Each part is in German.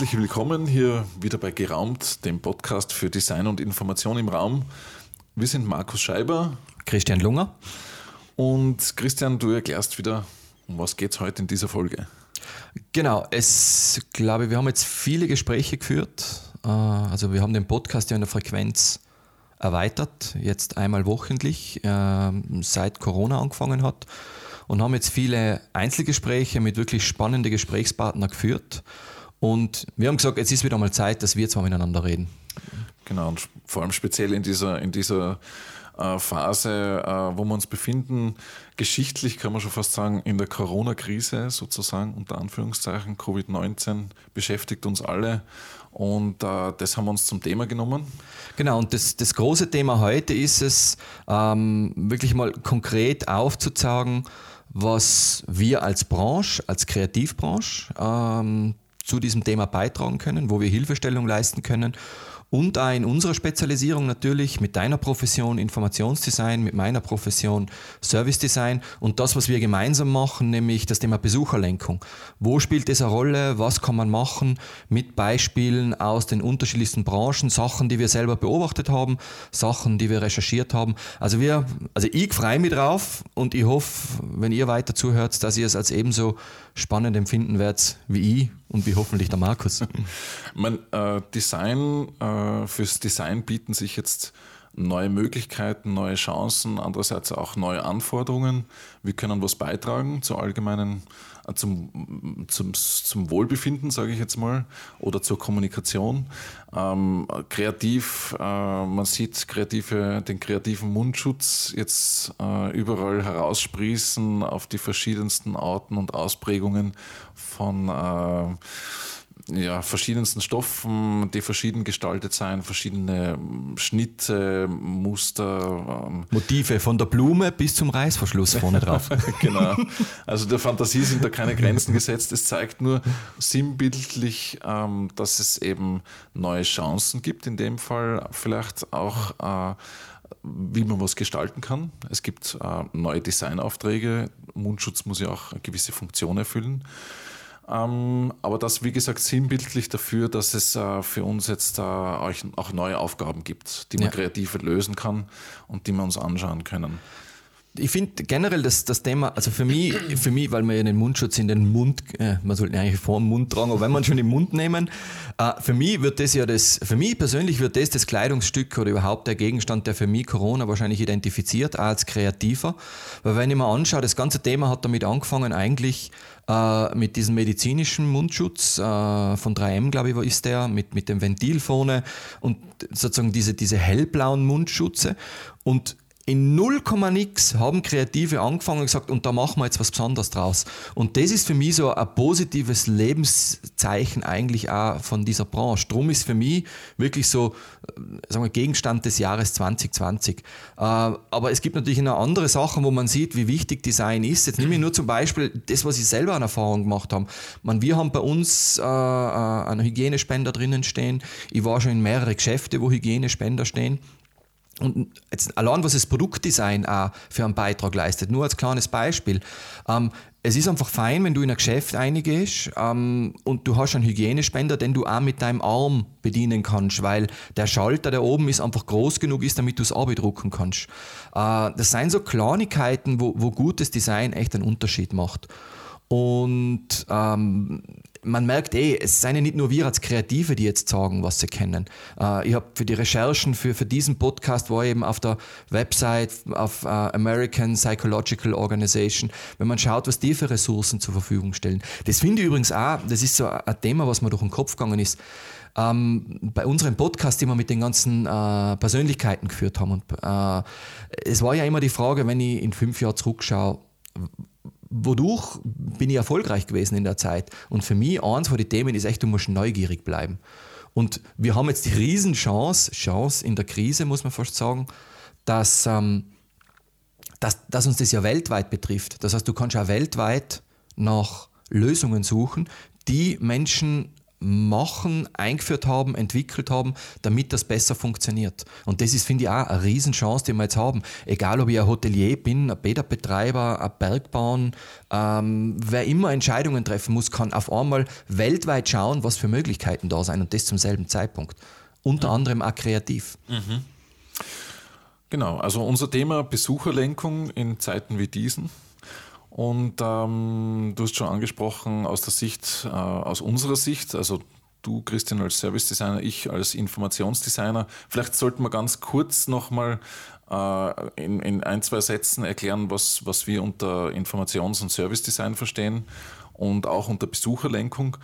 Herzlich willkommen hier wieder bei Geraumt, dem Podcast für Design und Information im Raum. Wir sind Markus Scheiber, Christian Lunger und Christian, du erklärst wieder, um was geht es heute in dieser Folge? Genau, es glaube wir haben jetzt viele Gespräche geführt. Äh, also wir haben den Podcast ja in der Frequenz erweitert, jetzt einmal wochentlich, äh, seit Corona angefangen hat und haben jetzt viele Einzelgespräche mit wirklich spannenden Gesprächspartnern geführt. Und wir haben gesagt, jetzt ist wieder mal Zeit, dass wir zwar miteinander reden. Genau, und vor allem speziell in dieser, in dieser äh, Phase, äh, wo wir uns befinden, geschichtlich kann man schon fast sagen, in der Corona-Krise sozusagen, unter Anführungszeichen, Covid-19 beschäftigt uns alle und äh, das haben wir uns zum Thema genommen. Genau, und das, das große Thema heute ist es, ähm, wirklich mal konkret aufzuzeigen, was wir als Branche, als Kreativbranche ähm, zu diesem Thema beitragen können, wo wir Hilfestellung leisten können und auch in unserer Spezialisierung natürlich mit deiner Profession Informationsdesign, mit meiner Profession Service Design und das, was wir gemeinsam machen, nämlich das Thema Besucherlenkung. Wo spielt das eine Rolle? Was kann man machen mit Beispielen aus den unterschiedlichsten Branchen, Sachen, die wir selber beobachtet haben, Sachen, die wir recherchiert haben. Also wir, also ich freue mich drauf und ich hoffe, wenn ihr weiter zuhört, dass ihr es als ebenso spannend empfinden werdet wie ich und wie hoffentlich der Markus. mein, äh, Design, äh, fürs Design bieten sich jetzt neue Möglichkeiten, neue Chancen, andererseits auch neue Anforderungen. Wir können was beitragen zur allgemeinen zum, zum, zum Wohlbefinden, sage ich jetzt mal, oder zur Kommunikation. Ähm, kreativ, äh, man sieht kreative, den kreativen Mundschutz jetzt äh, überall heraussprießen auf die verschiedensten Arten und Ausprägungen von äh, ja, verschiedensten Stoffen, die verschieden gestaltet sein, verschiedene Schnitte, Muster. Ähm. Motive von der Blume bis zum Reißverschluss vorne drauf. genau. Also der Fantasie sind da keine Grenzen gesetzt. Es zeigt nur sinnbildlich, ähm, dass es eben neue Chancen gibt, in dem Fall vielleicht auch äh, wie man was gestalten kann. Es gibt äh, neue Designaufträge. Mundschutz muss ja auch eine gewisse Funktion erfüllen. Ähm, aber das, wie gesagt, sinnbildlich dafür, dass es äh, für uns jetzt äh, auch neue Aufgaben gibt, die man ja. kreativ lösen kann und die wir uns anschauen können ich finde generell das, das Thema, also für mich, für mich, weil wir ja den Mundschutz in den Mund, äh, man sollte eigentlich vor dem Mund tragen, aber wenn man schon im Mund nehmen, äh, für mich wird das ja das, für mich persönlich wird das das Kleidungsstück oder überhaupt der Gegenstand, der für mich Corona wahrscheinlich identifiziert, auch als Kreativer. Weil wenn ich mir anschaue, das ganze Thema hat damit angefangen, eigentlich äh, mit diesem medizinischen Mundschutz äh, von 3M, glaube ich, wo ist der, mit, mit dem Ventil vorne und sozusagen diese, diese hellblauen Mundschutze. Und in 0, nix haben Kreative angefangen und gesagt, und da machen wir jetzt was Besonderes draus. Und das ist für mich so ein positives Lebenszeichen eigentlich auch von dieser Branche. Drum ist für mich wirklich so, äh, sagen wir, Gegenstand des Jahres 2020. Äh, aber es gibt natürlich noch andere Sachen, wo man sieht, wie wichtig Design ist. Jetzt nehme ich nur zum Beispiel das, was ich selber an Erfahrung gemacht habe. Man, wir haben bei uns äh, einen Hygienespender drinnen stehen. Ich war schon in mehrere Geschäfte, wo Hygienespender stehen. Und jetzt allein, was das Produktdesign auch für einen Beitrag leistet, nur als kleines Beispiel. Ähm, es ist einfach fein, wenn du in ein Geschäft eingehst ähm, und du hast einen Hygienespender, den du auch mit deinem Arm bedienen kannst, weil der Schalter, der oben ist, einfach groß genug ist, damit du es abdrucken kannst. Äh, das sind so Kleinigkeiten, wo, wo gutes Design echt einen Unterschied macht. Und ähm, man merkt eh, es seien ja nicht nur wir als Kreative, die jetzt sagen, was sie kennen. Äh, ich habe für die Recherchen für, für diesen Podcast war eben auf der Website auf äh, American Psychological Organization, wenn man schaut, was die für Ressourcen zur Verfügung stellen. Das finde ich übrigens auch, das ist so ein Thema, was mir durch den Kopf gegangen ist. Ähm, bei unserem Podcast, den wir mit den ganzen äh, Persönlichkeiten geführt haben. Und, äh, es war ja immer die Frage, wenn ich in fünf Jahren zurückschaue, wodurch bin ich erfolgreich gewesen in der Zeit? Und für mich, eins von den Themen ist echt, du musst neugierig bleiben. Und wir haben jetzt die Riesenchance, Chance in der Krise, muss man fast sagen, dass, ähm, dass, dass uns das ja weltweit betrifft. Das heißt, du kannst ja weltweit nach Lösungen suchen, die Menschen machen, eingeführt haben, entwickelt haben, damit das besser funktioniert. Und das ist, finde ich, auch eine Riesenchance, die wir jetzt haben. Egal, ob ich ein Hotelier bin, ein Bäderbetreiber, ein Bergbauern, ähm, wer immer Entscheidungen treffen muss, kann auf einmal weltweit schauen, was für Möglichkeiten da sind und das zum selben Zeitpunkt. Unter mhm. anderem auch kreativ. Mhm. Genau, also unser Thema Besucherlenkung in Zeiten wie diesen. Und ähm, du hast schon angesprochen, aus der Sicht, äh, aus unserer Sicht, also du Christian als Service Designer, ich als Informationsdesigner. Vielleicht sollten wir ganz kurz nochmal äh, in, in ein, zwei Sätzen erklären, was, was wir unter Informations- und Service Design verstehen und auch unter Besucherlenkung.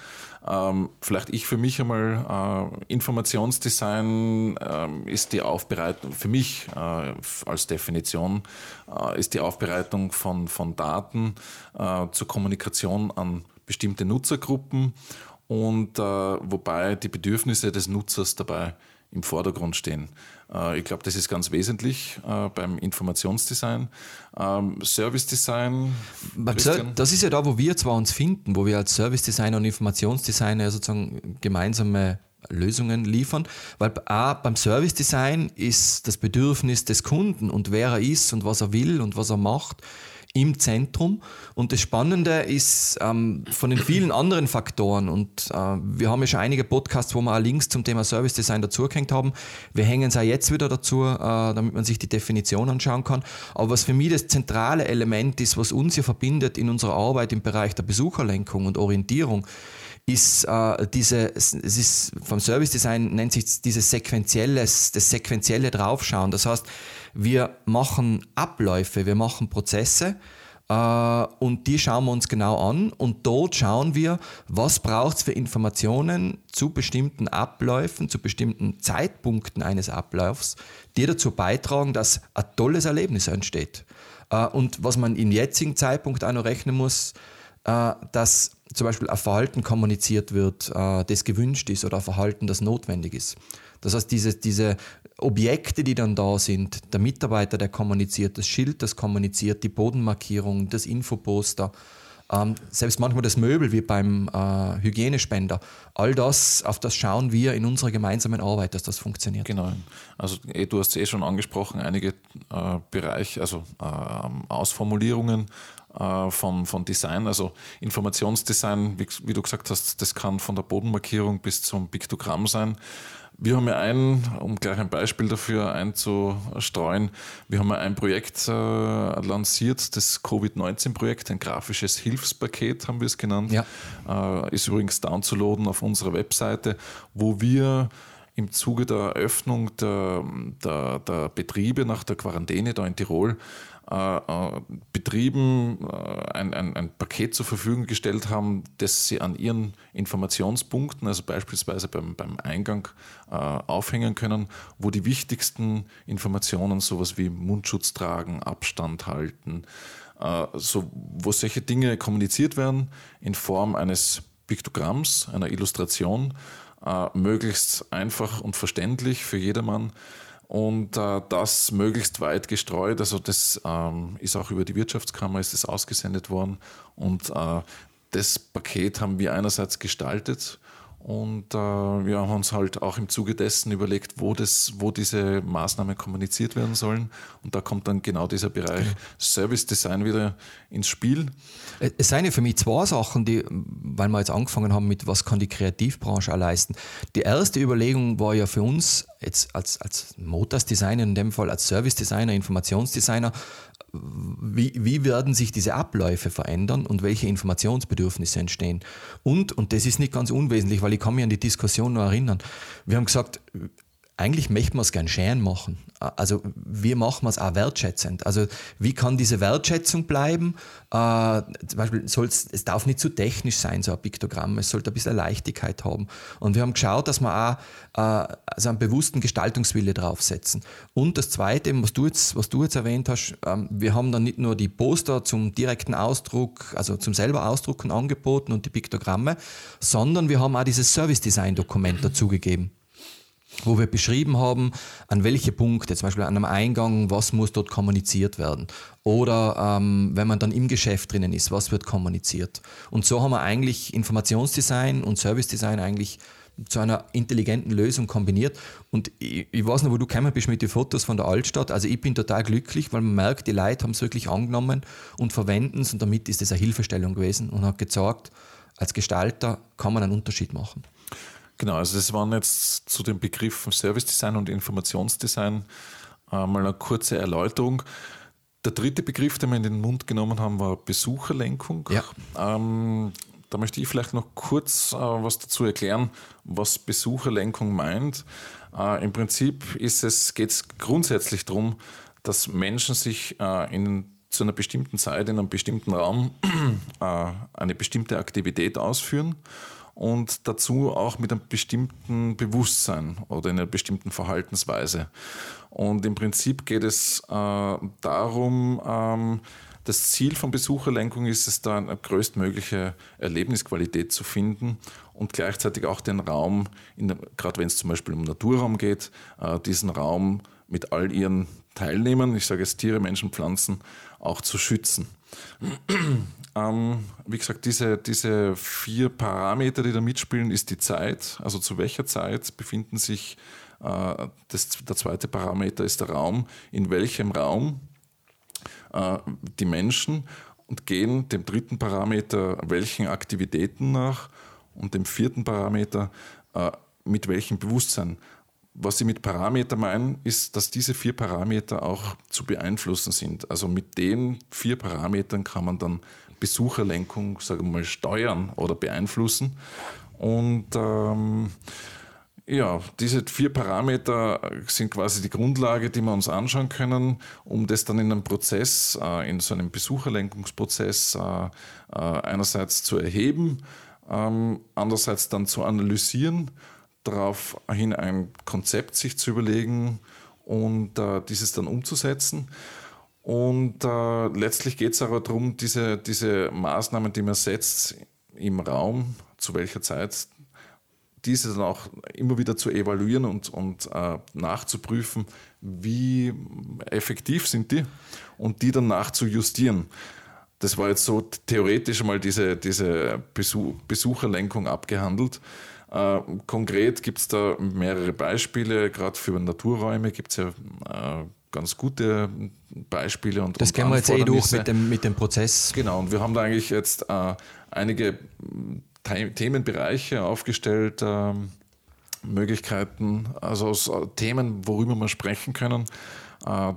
Ähm, vielleicht ich für mich einmal, äh, Informationsdesign äh, ist die Aufbereitung, für mich äh, als Definition, äh, ist die Aufbereitung von, von Daten äh, zur Kommunikation an bestimmte Nutzergruppen und äh, wobei die Bedürfnisse des Nutzers dabei im Vordergrund stehen. Äh, ich glaube, das ist ganz wesentlich äh, beim Informationsdesign. Ähm, Service Design. Das ist ja da, wo wir zwar uns finden, wo wir als Service Designer und Informationsdesigner sozusagen gemeinsame Lösungen liefern, weil A, beim Service Design ist das Bedürfnis des Kunden und wer er ist und was er will und was er macht im Zentrum. Und das Spannende ist ähm, von den vielen anderen Faktoren, und äh, wir haben ja schon einige Podcasts, wo wir auch Links zum Thema Service Design dazugehängt haben. Wir hängen es auch jetzt wieder dazu, äh, damit man sich die Definition anschauen kann. Aber was für mich das zentrale Element ist, was uns hier verbindet in unserer Arbeit im Bereich der Besucherlenkung und Orientierung, ist äh, diese, es ist vom Service Design nennt sich dieses sequentielles, das sequentielle Draufschauen. Das heißt, wir machen Abläufe, wir machen Prozesse äh, und die schauen wir uns genau an und dort schauen wir, was braucht es für Informationen zu bestimmten Abläufen, zu bestimmten Zeitpunkten eines Ablaufs, die dazu beitragen, dass ein tolles Erlebnis entsteht. Äh, und was man im jetzigen Zeitpunkt auch noch rechnen muss, äh, dass zum Beispiel ein Verhalten kommuniziert wird, äh, das gewünscht ist oder ein Verhalten, das notwendig ist. Das heißt, diese, diese Objekte, die dann da sind, der Mitarbeiter, der kommuniziert, das Schild, das kommuniziert, die Bodenmarkierung, das Infoposter, ähm, selbst manchmal das Möbel wie beim äh, Hygienespender, all das, auf das schauen wir in unserer gemeinsamen Arbeit, dass das funktioniert. Genau. Also eh, du hast es eh schon angesprochen, einige äh, Bereiche, also äh, Ausformulierungen äh, von, von Design, also Informationsdesign, wie, wie, du gesagt hast, das kann von der Bodenmarkierung bis zum Piktogramm sein. Wir haben ja ein, um gleich ein Beispiel dafür einzustreuen, wir haben ja ein Projekt äh, lanciert, das Covid-19-Projekt, ein grafisches Hilfspaket haben wir es genannt. Ja. Äh, ist übrigens downzuladen auf unserer Webseite, wo wir im Zuge der Eröffnung der, der, der Betriebe nach der Quarantäne da in Tirol Betrieben äh, ein, ein, ein, Paket zur Verfügung gestellt haben, das sie an ihren Informationspunkten, also beispielsweise beim, beim Eingang, aufhängen können, wo die wichtigsten Informationen, sowas wie Mundschutz tragen, Abstand halten, so, wo solche Dinge kommuniziert werden in Form eines Piktogramms, einer Illustration, möglichst einfach und verständlich für jedermann und äh, das möglichst weit gestreut. Also das ähm, ist auch über die Wirtschaftskammer ist das ausgesendet worden und äh, das Paket haben wir einerseits gestaltet und äh, wir haben uns halt auch im Zuge dessen überlegt, wo, das, wo diese Maßnahmen kommuniziert werden sollen. Und da kommt dann genau dieser Bereich Service Design wieder ins Spiel. Es seien ja für mich zwei Sachen, die, weil wir jetzt angefangen haben mit, was kann die Kreativbranche auch leisten. Die erste Überlegung war ja für uns, jetzt als, als Motors Designer, in dem Fall als Service Designer, Informationsdesigner, wie, wie werden sich diese Abläufe verändern und welche Informationsbedürfnisse entstehen. Und, und das ist nicht ganz unwesentlich, weil ich kann mich an die Diskussion noch erinnern, wir haben gesagt, eigentlich möchten wir es gern schön machen. Also wie machen wir es auch wertschätzend? Also wie kann diese Wertschätzung bleiben? Äh, zum Beispiel es darf nicht zu technisch sein, so ein Piktogramm. Es sollte ein bisschen Leichtigkeit haben. Und wir haben geschaut, dass wir auch äh, also einen bewussten Gestaltungswille draufsetzen. Und das Zweite, was du jetzt, was du jetzt erwähnt hast, ähm, wir haben dann nicht nur die Poster zum direkten Ausdruck, also zum selber Ausdrucken angeboten und die Piktogramme, sondern wir haben auch dieses Service-Design-Dokument dazugegeben. Wo wir beschrieben haben, an welche Punkte, zum Beispiel an einem Eingang, was muss dort kommuniziert werden. Oder ähm, wenn man dann im Geschäft drinnen ist, was wird kommuniziert. Und so haben wir eigentlich Informationsdesign und Servicedesign eigentlich zu einer intelligenten Lösung kombiniert. Und ich, ich weiß noch, wo du gekommen bist mit den Fotos von der Altstadt. Also ich bin total glücklich, weil man merkt, die Leute haben es wirklich angenommen und verwenden es und damit ist es eine Hilfestellung gewesen und hat gezeigt, als Gestalter kann man einen Unterschied machen. Genau, also das waren jetzt zu den Begriffen Service Design und Informationsdesign äh, mal eine kurze Erläuterung. Der dritte Begriff, den wir in den Mund genommen haben, war Besucherlenkung. Ja. Ähm, da möchte ich vielleicht noch kurz äh, was dazu erklären, was Besucherlenkung meint. Äh, Im Prinzip geht es grundsätzlich darum, dass Menschen sich äh, in, zu einer bestimmten Zeit in einem bestimmten Raum äh, eine bestimmte Aktivität ausführen und dazu auch mit einem bestimmten Bewusstsein oder in einer bestimmten Verhaltensweise. Und im Prinzip geht es äh, darum, ähm, das Ziel von Besucherlenkung ist es, da eine größtmögliche Erlebnisqualität zu finden und gleichzeitig auch den Raum, gerade wenn es zum Beispiel um Naturraum geht, äh, diesen Raum mit all ihren Teilnehmern, ich sage jetzt Tiere, Menschen, Pflanzen, auch zu schützen. ähm, wie gesagt, diese, diese vier Parameter, die da mitspielen, ist die Zeit, also zu welcher Zeit befinden sich, äh, das, der zweite Parameter ist der Raum, in welchem Raum äh, die Menschen und gehen dem dritten Parameter welchen Aktivitäten nach und dem vierten Parameter äh, mit welchem Bewusstsein. Was ich mit Parameter meine, ist, dass diese vier Parameter auch zu beeinflussen sind. Also mit den vier Parametern kann man dann Besucherlenkung, sagen wir mal, steuern oder beeinflussen. Und ähm, ja, diese vier Parameter sind quasi die Grundlage, die wir uns anschauen können, um das dann in einem Prozess, äh, in so einem Besucherlenkungsprozess äh, äh, einerseits zu erheben, ähm, andererseits dann zu analysieren, daraufhin ein Konzept sich zu überlegen und dieses dann umzusetzen. Und letztlich geht es aber darum, diese, diese Maßnahmen, die man setzt im Raum, zu welcher Zeit diese dann auch immer wieder zu evaluieren und, und äh, nachzuprüfen, wie effektiv sind die und die dann nachzujustieren. Das war jetzt so theoretisch mal diese, diese Besuch, Besucherlenkung abgehandelt. Äh, konkret gibt es da mehrere Beispiele, gerade für Naturräume gibt es ja äh, ganz gute Beispiele. Und, das gehen wir jetzt eh durch mit dem, mit dem Prozess. Genau, und wir haben da eigentlich jetzt äh, einige Themenbereiche aufgestellt, ähm, Möglichkeiten, also aus äh, Themen, worüber wir sprechen können,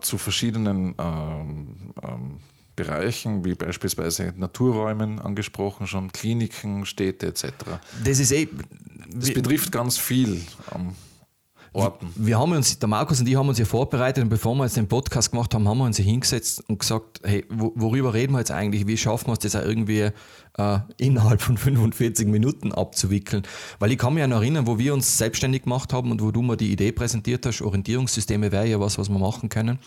zu verschiedenen ähm, ähm, Bereichen, wie beispielsweise Naturräumen angesprochen, schon Kliniken, Städte etc. Das ist eh. Das betrifft ganz viel. Orten. Wir haben uns, der Markus und ich haben uns ja vorbereitet und bevor wir jetzt den Podcast gemacht haben, haben wir uns hier hingesetzt und gesagt, hey, worüber reden wir jetzt eigentlich? Wie schaffen wir es, das auch irgendwie äh, innerhalb von 45 Minuten abzuwickeln? Weil ich kann mich ja noch erinnern, wo wir uns selbstständig gemacht haben und wo du mir die Idee präsentiert hast, Orientierungssysteme wäre ja was, was wir machen können.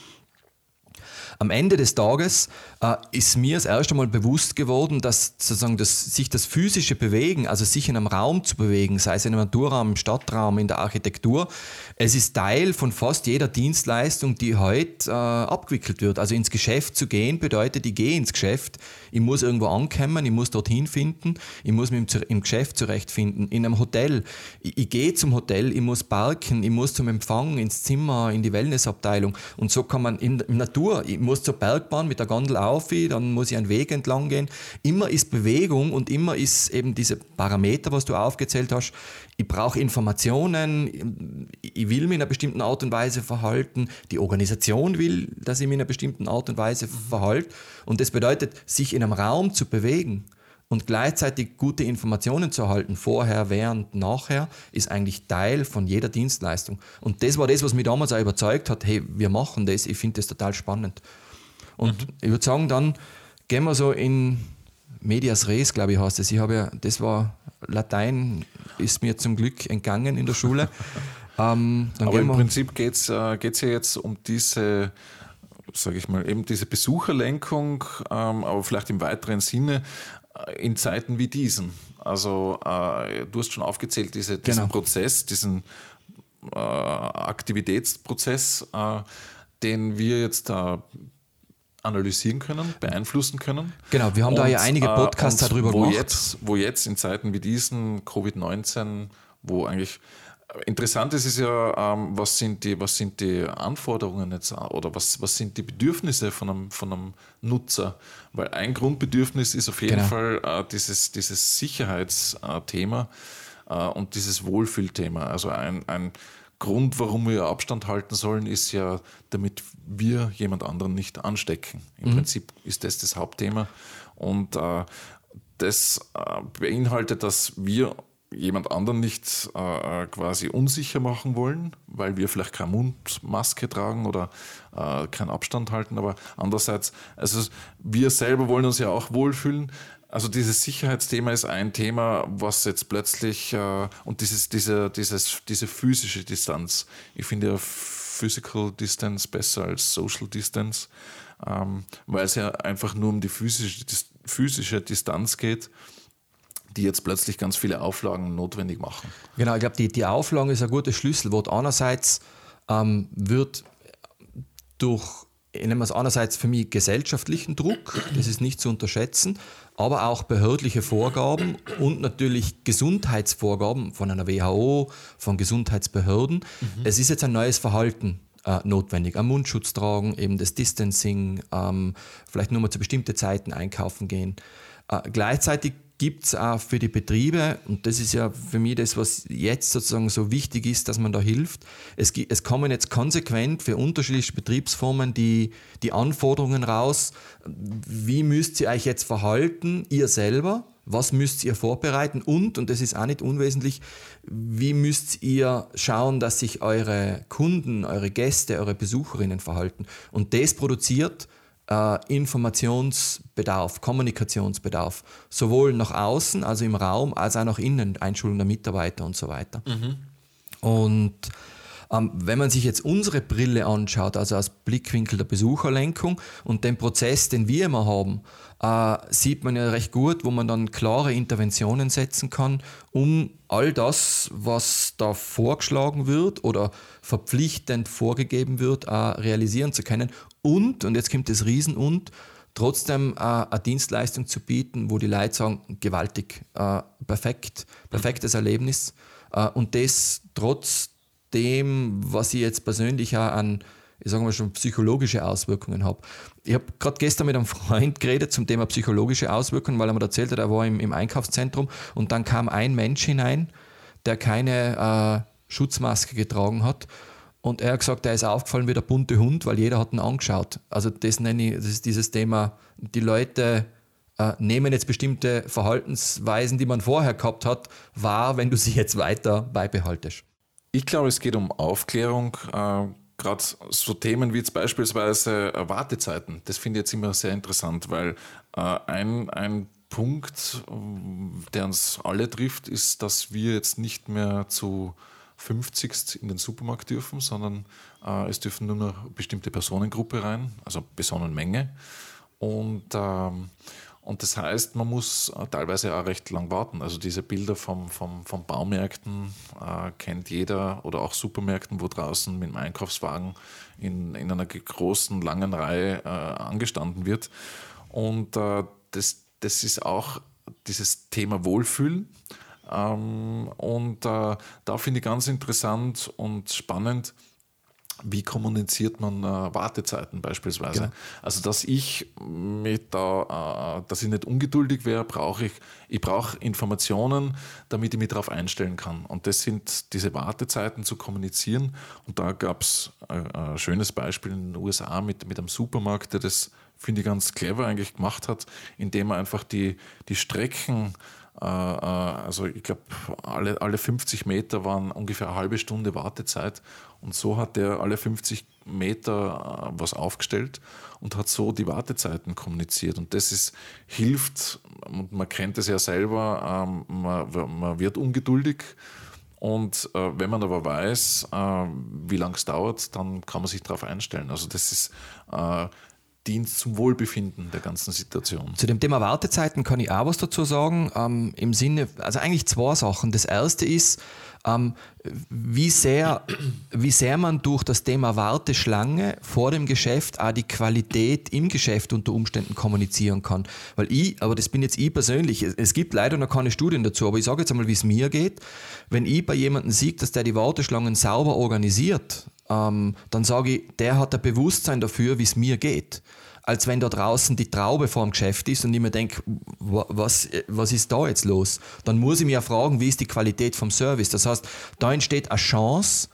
Am Ende des Tages äh, ist mir das erste Mal bewusst geworden, dass sozusagen das, sich das physische Bewegen, also sich in einem Raum zu bewegen, sei es in einem Naturraum, im Stadtraum, in der Architektur, es ist Teil von fast jeder Dienstleistung, die heute äh, abgewickelt wird. Also ins Geschäft zu gehen bedeutet, ich gehe ins Geschäft, ich muss irgendwo ankommen, ich muss dorthin finden, ich muss mich im, im Geschäft zurechtfinden, in einem Hotel. Ich, ich gehe zum Hotel, ich muss parken, ich muss zum Empfang, ins Zimmer, in die Wellnessabteilung. Und so kann man in, in Natur, ich muss zur Bergbahn mit der Gondel auf, dann muss ich einen Weg entlang gehen. Immer ist Bewegung und immer ist eben diese Parameter, was du aufgezählt hast, ich brauche Informationen, ich will mich in einer bestimmten Art und Weise verhalten, die Organisation will, dass ich mich in einer bestimmten Art und Weise verhalte. Und das bedeutet, sich in einem Raum zu bewegen und gleichzeitig gute Informationen zu erhalten, vorher, während, nachher, ist eigentlich Teil von jeder Dienstleistung. Und das war das, was mich damals auch überzeugt hat, hey, wir machen das, ich finde das total spannend. Und mhm. ich würde sagen, dann gehen wir so in Medias Res, glaube ich, heißt es. Ich habe ja, das war Latein, ist mir zum Glück entgangen in der Schule. ähm, Aber im Prinzip geht es äh, ja jetzt um diese, sage ich mal, eben diese Besucherlenkung, ähm, aber vielleicht im weiteren Sinne in Zeiten wie diesen. Also äh, du hast schon aufgezählt, diese, diesen genau. Prozess, diesen äh, Aktivitätsprozess, äh, den wir jetzt da analysieren können, beeinflussen können. Genau, wir haben und, da ja einige äh, Podcasts darüber wo gemacht. Jetzt, wo jetzt in Zeiten wie diesen Covid-19, wo eigentlich Interessant ist es ja, ähm, was, sind die, was sind die Anforderungen jetzt oder was, was sind die Bedürfnisse von einem, von einem Nutzer? Weil ein Grundbedürfnis ist auf jeden genau. Fall äh, dieses, dieses Sicherheitsthema äh, und dieses Wohlfühlthema. Also ein, ein Grund, warum wir Abstand halten sollen, ist ja, damit wir jemand anderen nicht anstecken. Im mhm. Prinzip ist das das Hauptthema. Und äh, das äh, beinhaltet, dass wir jemand anderen nicht äh, quasi unsicher machen wollen, weil wir vielleicht keine Mundmaske tragen oder äh, keinen Abstand halten. Aber andererseits, also wir selber wollen uns ja auch wohlfühlen. Also dieses Sicherheitsthema ist ein Thema, was jetzt plötzlich äh, und dieses, diese, dieses, diese physische Distanz. Ich finde ja Physical Distance besser als Social Distance, ähm, weil es ja einfach nur um die physische, physische Distanz geht die jetzt plötzlich ganz viele Auflagen notwendig machen. Genau, ich glaube, die, die Auflagen ist ein gutes Schlüsselwort. Einerseits ähm, wird durch, ich nenne es einerseits für mich gesellschaftlichen Druck, das ist nicht zu unterschätzen, aber auch behördliche Vorgaben und natürlich Gesundheitsvorgaben von einer WHO, von Gesundheitsbehörden. Mhm. Es ist jetzt ein neues Verhalten äh, notwendig. Am Mundschutz tragen, eben das Distancing, ähm, vielleicht nur mal zu bestimmten Zeiten einkaufen gehen. Äh, gleichzeitig gibt es auch für die Betriebe, und das ist ja für mich das, was jetzt sozusagen so wichtig ist, dass man da hilft. Es, es kommen jetzt konsequent für unterschiedliche Betriebsformen die, die Anforderungen raus. Wie müsst ihr euch jetzt verhalten, ihr selber? Was müsst ihr vorbereiten? Und, und das ist auch nicht unwesentlich, wie müsst ihr schauen, dass sich eure Kunden, eure Gäste, eure Besucherinnen verhalten? Und das produziert äh, Informationsbedarf, Kommunikationsbedarf, sowohl nach außen, also im Raum, als auch nach innen, Einschulung der Mitarbeiter und so weiter. Mhm. Und ähm, wenn man sich jetzt unsere Brille anschaut, also aus Blickwinkel der Besucherlenkung und den Prozess, den wir immer haben, äh, sieht man ja recht gut, wo man dann klare Interventionen setzen kann, um all das, was da vorgeschlagen wird oder verpflichtend vorgegeben wird, äh, realisieren zu können. Und, und jetzt kommt das Riesen und, trotzdem äh, eine Dienstleistung zu bieten, wo die Leute sagen, gewaltig, äh, perfekt, perfektes Erlebnis. Äh, und das trotz dem, was ich jetzt persönlich auch an ich sage mal schon psychologische Auswirkungen habe. Ich habe gerade gestern mit einem Freund geredet zum Thema psychologische Auswirkungen, weil er mir erzählt hat, er war im, im Einkaufszentrum und dann kam ein Mensch hinein, der keine äh, Schutzmaske getragen hat. Und er hat gesagt, er ist aufgefallen wie der bunte Hund, weil jeder hat ihn angeschaut. Also das nenne ich, das ist dieses Thema, die Leute äh, nehmen jetzt bestimmte Verhaltensweisen, die man vorher gehabt hat, wahr, wenn du sie jetzt weiter beibehaltest. Ich glaube, es geht um Aufklärung. Äh, Gerade so Themen wie jetzt beispielsweise äh, Wartezeiten. Das finde ich jetzt immer sehr interessant, weil äh, ein, ein Punkt, der uns alle trifft, ist, dass wir jetzt nicht mehr zu 50 in den Supermarkt dürfen, sondern äh, es dürfen nur noch bestimmte Personengruppe rein, also Personenmenge. Und, ähm, und das heißt, man muss äh, teilweise auch recht lang warten. Also diese Bilder vom, vom, vom Baumärkten äh, kennt jeder oder auch Supermärkten, wo draußen mit dem Einkaufswagen in, in einer großen, langen Reihe äh, angestanden wird. Und äh, das, das ist auch dieses Thema Wohlfühlen. Ähm, und äh, da finde ich ganz interessant und spannend, wie kommuniziert man äh, Wartezeiten beispielsweise? Genau. Also, dass ich mit da, äh, dass ich nicht ungeduldig wäre, brauche ich, ich brauche Informationen, damit ich mich darauf einstellen kann. Und das sind diese Wartezeiten zu kommunizieren. Und da gab es ein, äh, ein schönes Beispiel in den USA mit, mit einem Supermarkt, der das, finde ich, ganz clever eigentlich gemacht hat, indem er einfach die, die Strecken also ich glaube, alle, alle 50 Meter waren ungefähr eine halbe Stunde Wartezeit. Und so hat er alle 50 Meter äh, was aufgestellt und hat so die Wartezeiten kommuniziert. Und das ist, hilft, und man kennt es ja selber, ähm, man, man wird ungeduldig. Und äh, wenn man aber weiß, äh, wie lange es dauert, dann kann man sich darauf einstellen. Also das ist äh, dient zum Wohlbefinden der ganzen Situation. Zu dem Thema Wartezeiten kann ich auch was dazu sagen. Ähm, Im Sinne, also eigentlich zwei Sachen. Das erste ist, ähm, wie, sehr, wie sehr man durch das Thema Warteschlange vor dem Geschäft auch die Qualität im Geschäft unter Umständen kommunizieren kann. Weil ich, aber das bin jetzt ich persönlich, es gibt leider noch keine Studien dazu, aber ich sage jetzt einmal, wie es mir geht. Wenn ich bei jemandem sehe, dass der die Warteschlangen sauber organisiert, ähm, dann sage ich, der hat ein Bewusstsein dafür, wie es mir geht als wenn da draußen die Traube vor dem Geschäft ist und ich mir denke, was, was ist da jetzt los? Dann muss ich mich ja fragen, wie ist die Qualität vom Service? Das heißt, da entsteht eine Chance,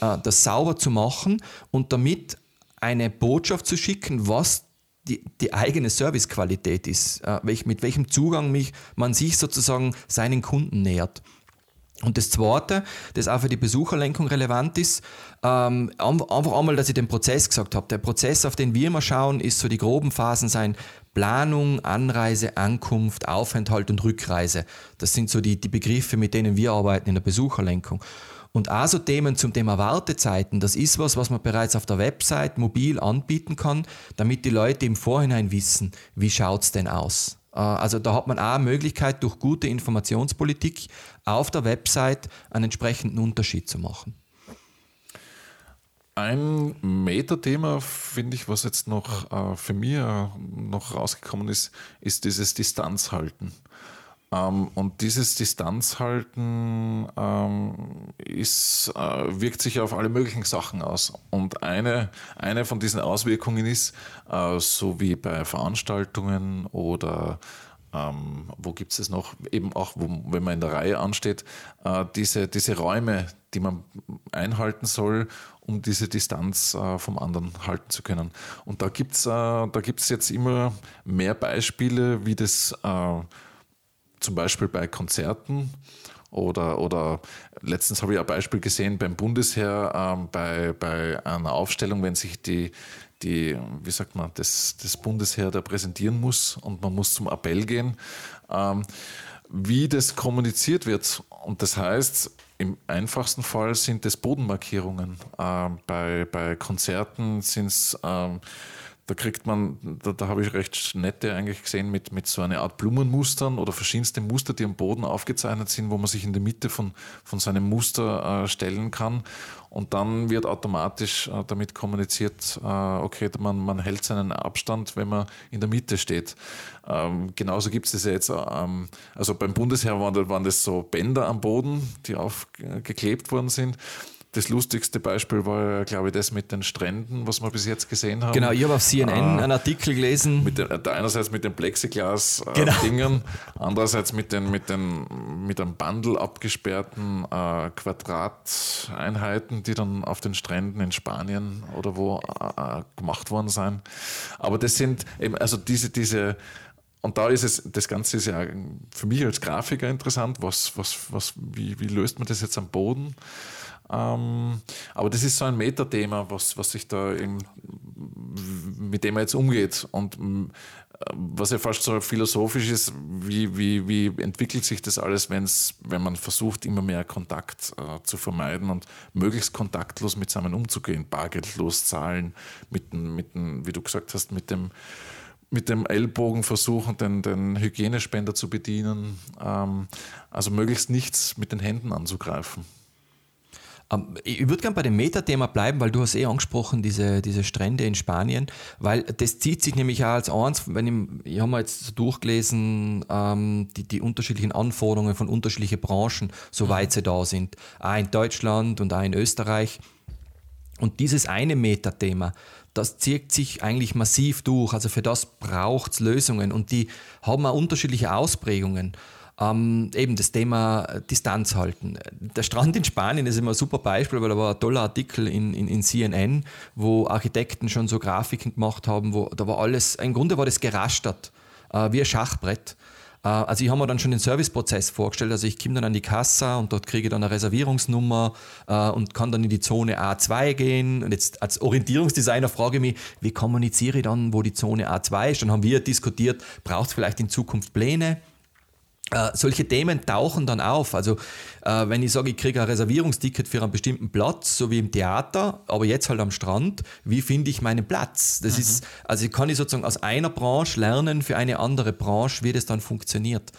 äh, das sauber zu machen und damit eine Botschaft zu schicken, was die, die eigene Servicequalität ist, äh, mit welchem Zugang mich, man sich sozusagen seinen Kunden nähert. Und das Zweite, das auch für die Besucherlenkung relevant ist, ähm, einfach einmal, dass ich den Prozess gesagt habe. Der Prozess, auf den wir immer schauen, ist so die groben Phasen sein Planung, Anreise, Ankunft, Aufenthalt und Rückreise. Das sind so die, die Begriffe, mit denen wir arbeiten in der Besucherlenkung. Und also Themen zum Thema Wartezeiten, das ist was, was man bereits auf der Website mobil anbieten kann, damit die Leute im Vorhinein wissen, wie schaut es denn aus. Äh, also da hat man auch eine Möglichkeit, durch gute Informationspolitik auf der Website einen entsprechenden Unterschied zu machen. Ein Metathema, finde ich, was jetzt noch äh, für mich äh, noch rausgekommen ist, ist dieses Distanzhalten. Ähm, und dieses Distanzhalten ähm, ist, äh, wirkt sich auf alle möglichen Sachen aus. Und eine, eine von diesen Auswirkungen ist, äh, so wie bei Veranstaltungen oder ähm, wo gibt es es noch? Eben auch, wo, wenn man in der Reihe ansteht, äh, diese, diese Räume, die man einhalten soll, um diese Distanz äh, vom anderen halten zu können. Und da gibt es äh, jetzt immer mehr Beispiele, wie das äh, zum Beispiel bei Konzerten oder, oder letztens habe ich ein Beispiel gesehen beim Bundesheer ähm, bei, bei einer Aufstellung, wenn sich die, die wie sagt man, das, das Bundesheer da präsentieren muss und man muss zum Appell gehen, ähm, wie das kommuniziert wird. Und das heißt, im einfachsten Fall sind es Bodenmarkierungen. Ähm, bei, bei Konzerten sind es ähm, da kriegt man, da, da habe ich recht nette eigentlich gesehen mit, mit so einer Art Blumenmustern oder verschiedenste Muster, die am Boden aufgezeichnet sind, wo man sich in der Mitte von, von seinem Muster äh, stellen kann. Und dann wird automatisch äh, damit kommuniziert, äh, okay, man, man hält seinen Abstand, wenn man in der Mitte steht. Ähm, genauso gibt es das ja jetzt, ähm, also beim Bundesheer waren, waren das so Bänder am Boden, die aufgeklebt worden sind. Das lustigste Beispiel war, glaube ich, das mit den Stränden, was wir bis jetzt gesehen haben. Genau, ich habe auf CNN äh, einen Artikel gelesen. Mit den, einerseits mit den Plexiglas-Dingern, genau. andererseits mit den, mit den mit einem Bundle abgesperrten äh, Quadrateinheiten, die dann auf den Stränden in Spanien oder wo äh, äh gemacht worden sind. Aber das sind eben, also diese, diese und da ist es, das Ganze ist ja für mich als Grafiker interessant, was, was, was, wie, wie löst man das jetzt am Boden? Ähm, aber das ist so ein Metathema, was, was sich da eben, mit dem man jetzt umgeht. Und äh, was ja fast so philosophisch ist, wie, wie, wie entwickelt sich das alles, wenn's, wenn man versucht, immer mehr Kontakt äh, zu vermeiden und möglichst kontaktlos mit zusammen umzugehen, bargeldlos zahlen, mit, mit, wie du gesagt hast, mit dem, mit dem Ellbogen versuchen, den, den Hygienespender zu bedienen, ähm, also möglichst nichts mit den Händen anzugreifen. Ähm, ich würde gerne bei dem Metathema bleiben, weil du hast eh angesprochen, diese, diese Strände in Spanien, weil das zieht sich nämlich auch als eins, wenn ich, ich habe mal jetzt durchgelesen, ähm, die, die unterschiedlichen Anforderungen von unterschiedlichen Branchen, soweit sie da sind. Auch in Deutschland und auch in Österreich. Und dieses eine Metathema, das zieht sich eigentlich massiv durch. Also für das braucht es Lösungen und die haben auch unterschiedliche Ausprägungen. Ähm, eben das Thema Distanz halten. Der Strand in Spanien ist immer ein super Beispiel, weil da war ein toller Artikel in, in, in CNN, wo Architekten schon so Grafiken gemacht haben, wo da war alles, im Grunde war das gerastert, äh, wie ein Schachbrett. Äh, also ich habe mir dann schon den Serviceprozess vorgestellt. Also ich komme dann an die Kasse und dort kriege ich dann eine Reservierungsnummer äh, und kann dann in die Zone A2 gehen. Und jetzt als Orientierungsdesigner frage ich mich, wie kommuniziere ich dann, wo die Zone A2 ist? Dann haben wir diskutiert, braucht es vielleicht in Zukunft Pläne? Äh, solche Themen tauchen dann auf. Also äh, wenn ich sage, ich kriege ein Reservierungsticket für einen bestimmten Platz, so wie im Theater, aber jetzt halt am Strand, wie finde ich meinen Platz? Das mhm. ist, also kann ich sozusagen aus einer Branche lernen für eine andere Branche, wie das dann funktioniert.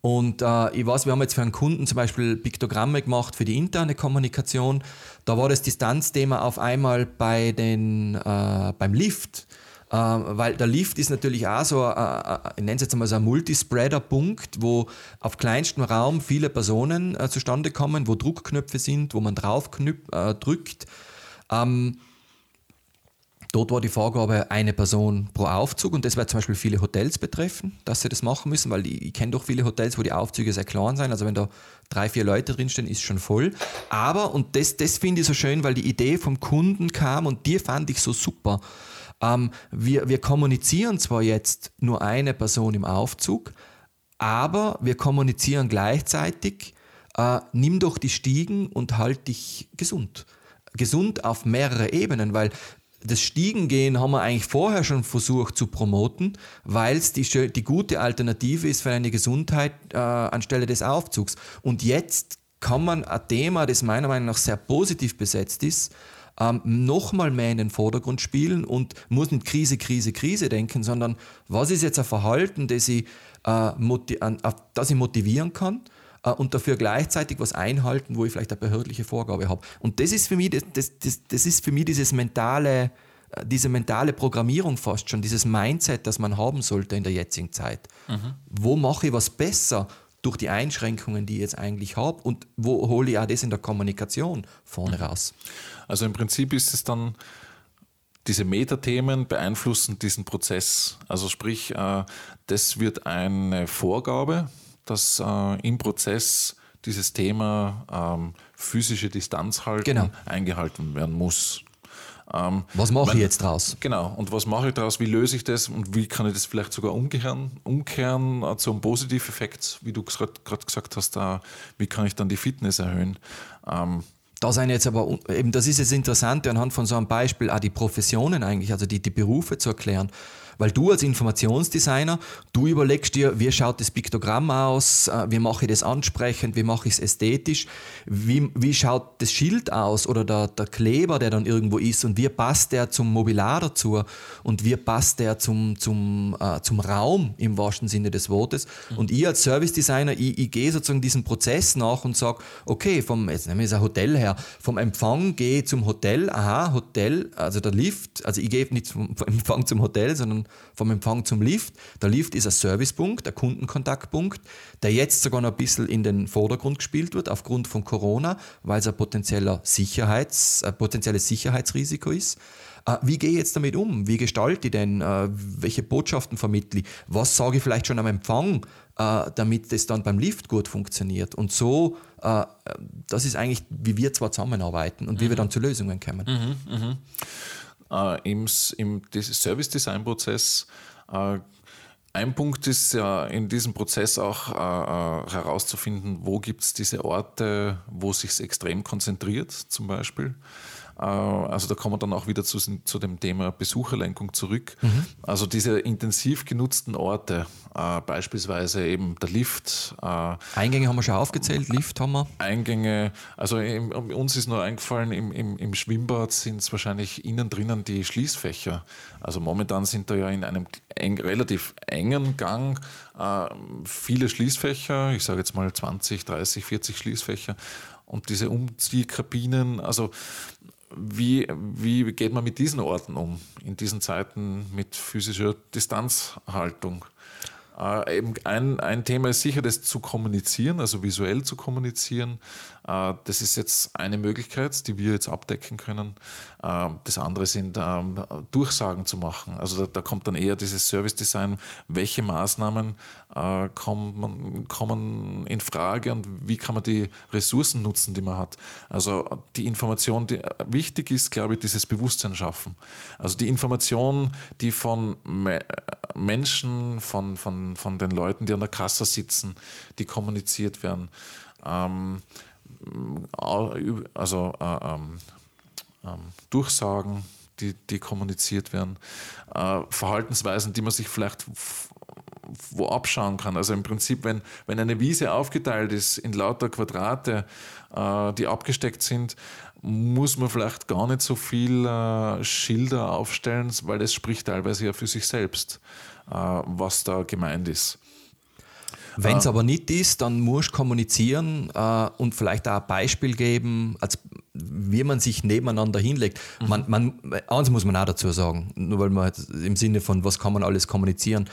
Und äh, ich weiß, wir haben jetzt für einen Kunden zum Beispiel Piktogramme gemacht für die interne Kommunikation. Da war das Distanzthema auf einmal bei den, äh, beim Lift. Äh, weil der Lift ist natürlich auch so, äh, ich nenne es jetzt einmal so ein Multispreader-Punkt, wo auf kleinstem Raum viele Personen äh, zustande kommen, wo Druckknöpfe sind, wo man drauf äh, drückt. Ähm, Dort war die Vorgabe eine Person pro Aufzug und das wird zum Beispiel viele Hotels betreffen, dass sie das machen müssen, weil ich, kenne doch viele Hotels, wo die Aufzüge sehr klein sind. Also wenn da drei, vier Leute drinstehen, ist schon voll. Aber, und das, das finde ich so schön, weil die Idee vom Kunden kam und die fand ich so super. Ähm, wir, wir kommunizieren zwar jetzt nur eine Person im Aufzug, aber wir kommunizieren gleichzeitig, äh, nimm doch die Stiegen und halt dich gesund gesund auf mehrere Ebenen, weil das Stiegengehen haben wir eigentlich vorher schon versucht zu promoten, weil es die, die gute Alternative ist für eine Gesundheit äh, anstelle des Aufzugs. Und jetzt kann man ein Thema, das meiner Meinung nach sehr positiv besetzt ist, ähm, nochmal mehr in den Vordergrund spielen und muss nicht Krise, Krise, Krise denken, sondern was ist jetzt ein Verhalten, das ich, äh, das ich motivieren kann äh, und dafür gleichzeitig was einhalten, wo ich vielleicht eine behördliche Vorgabe habe. Und das ist für mich, das, das, das ist für mich dieses mentale, äh, diese mentale Programmierung fast schon, dieses Mindset, das man haben sollte in der jetzigen Zeit. Mhm. Wo mache ich was besser durch die Einschränkungen, die ich jetzt eigentlich habe und wo hole ich auch das in der Kommunikation vorne raus? Also im Prinzip ist es dann, diese Metathemen beeinflussen diesen Prozess. Also sprich, äh, das wird eine Vorgabe, dass äh, im Prozess dieses Thema ähm, physische Distanz halten genau. eingehalten werden muss. Ähm, was mache ich jetzt draus? Genau, und was mache ich daraus? Wie löse ich das und wie kann ich das vielleicht sogar umkehren, umkehren äh, zu einem Positiveffekt, wie du gerade gesagt hast, äh, wie kann ich dann die Fitness erhöhen? Ähm, da sind jetzt aber, eben das ist jetzt interessant, anhand von so einem Beispiel auch die Professionen eigentlich, also die, die Berufe zu erklären. Weil du als Informationsdesigner, du überlegst dir, wie schaut das Piktogramm aus, äh, wie mache ich das ansprechend, wie mache ich es ästhetisch, wie, wie schaut das Schild aus oder der, der Kleber, der dann irgendwo ist und wie passt der zum Mobiliar dazu und wie passt der zum, zum, äh, zum Raum im wahrsten Sinne des Wortes. Mhm. Und ich als Service Designer, ich, ich gehe sozusagen diesen Prozess nach und sage, okay, vom, jetzt nehmen wir ein Hotel her, vom Empfang gehe ich zum Hotel, aha, Hotel, also der Lift, also ich gehe nicht vom Empfang zum Hotel, sondern vom Empfang zum Lift. Der Lift ist ein Servicepunkt, ein Kundenkontaktpunkt, der jetzt sogar noch ein bisschen in den Vordergrund gespielt wird aufgrund von Corona, weil es ein, potenzieller Sicherheits, ein potenzielles Sicherheitsrisiko ist. Äh, wie gehe ich jetzt damit um? Wie gestalte ich denn? Äh, welche Botschaften vermittle ich? Was sage ich vielleicht schon am Empfang, äh, damit das dann beim Lift gut funktioniert? Und so, das ist eigentlich, wie wir zwar zusammenarbeiten und mhm. wie wir mhm. dann zu Lösungen kommen. Mhm, mh äh, im, im Service-Design-Prozess. Äh, ein Punkt ist ja in diesem Prozess auch äh, äh herauszufinden, wo gibt es diese Orte, wo sich extrem konzentriert, zum Beispiel. Äh, also da kommen wir dann auch wieder zu, zu dem Thema Besucherlenkung zurück. Mhm. Also diese intensiv genutzten Orte, äh, beispielsweise eben der Lift. Äh, Eingänge haben wir schon aufgezählt, Lift haben wir. Eingänge, also im, uns ist nur eingefallen, im, im, im Schwimmbad sind es wahrscheinlich innen drinnen die Schließfächer. Also momentan sind da ja in einem eng, relativ engen Gang äh, viele Schließfächer, ich sage jetzt mal 20, 30, 40 Schließfächer und diese Umziehkabinen, also wie, wie geht man mit diesen Orten um, in diesen Zeiten mit physischer Distanzhaltung? Äh, eben ein, ein Thema ist sicher, das zu kommunizieren, also visuell zu kommunizieren. Äh, das ist jetzt eine Möglichkeit, die wir jetzt abdecken können. Äh, das andere sind ähm, Durchsagen zu machen. Also da, kommt dann eher dieses Service Design, welche Maßnahmen äh, kommen, in Frage und wie kann man die Ressourcen nutzen, die man hat. Also die Information, die wichtig ist, glaube ich, dieses Bewusstsein schaffen. Also die Information, die von Menschen, von, von, von den Leuten, die an der Kasse sitzen, die kommuniziert werden. Ähm, also äh, ähm, ähm, Durchsagen, die, die kommuniziert werden, äh, Verhaltensweisen, die man sich vielleicht wo abschauen kann. Also im Prinzip, wenn, wenn eine Wiese aufgeteilt ist in lauter Quadrate, äh, die abgesteckt sind, muss man vielleicht gar nicht so viel äh, Schilder aufstellen, weil es spricht teilweise ja für sich selbst, äh, was da gemeint ist. Wenn es aber nicht ist, dann musst du kommunizieren äh, und vielleicht auch ein Beispiel geben, als wie man sich nebeneinander hinlegt. Mhm. Man, man, eins muss man auch dazu sagen, nur weil man im Sinne von, was kann man alles kommunizieren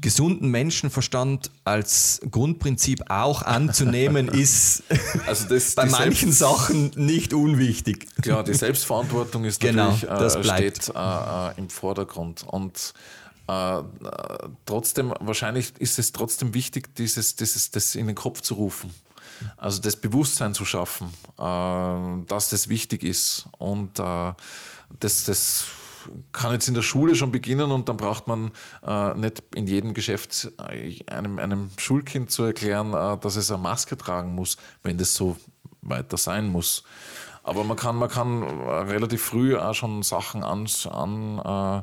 gesunden Menschenverstand als Grundprinzip auch anzunehmen, ist also das, bei manchen Selbst Sachen nicht unwichtig. Klar, die Selbstverantwortung ist genau, natürlich, äh, das steht äh, äh, im Vordergrund. Und äh, trotzdem, wahrscheinlich ist es trotzdem wichtig, dieses, dieses, das in den Kopf zu rufen. Also das Bewusstsein zu schaffen, äh, dass das wichtig ist. Und äh, das, das kann jetzt in der Schule schon beginnen und dann braucht man äh, nicht in jedem Geschäft äh, einem, einem Schulkind zu erklären, äh, dass es eine Maske tragen muss, wenn das so weiter sein muss. Aber man kann, man kann äh, relativ früh auch schon Sachen an, an äh,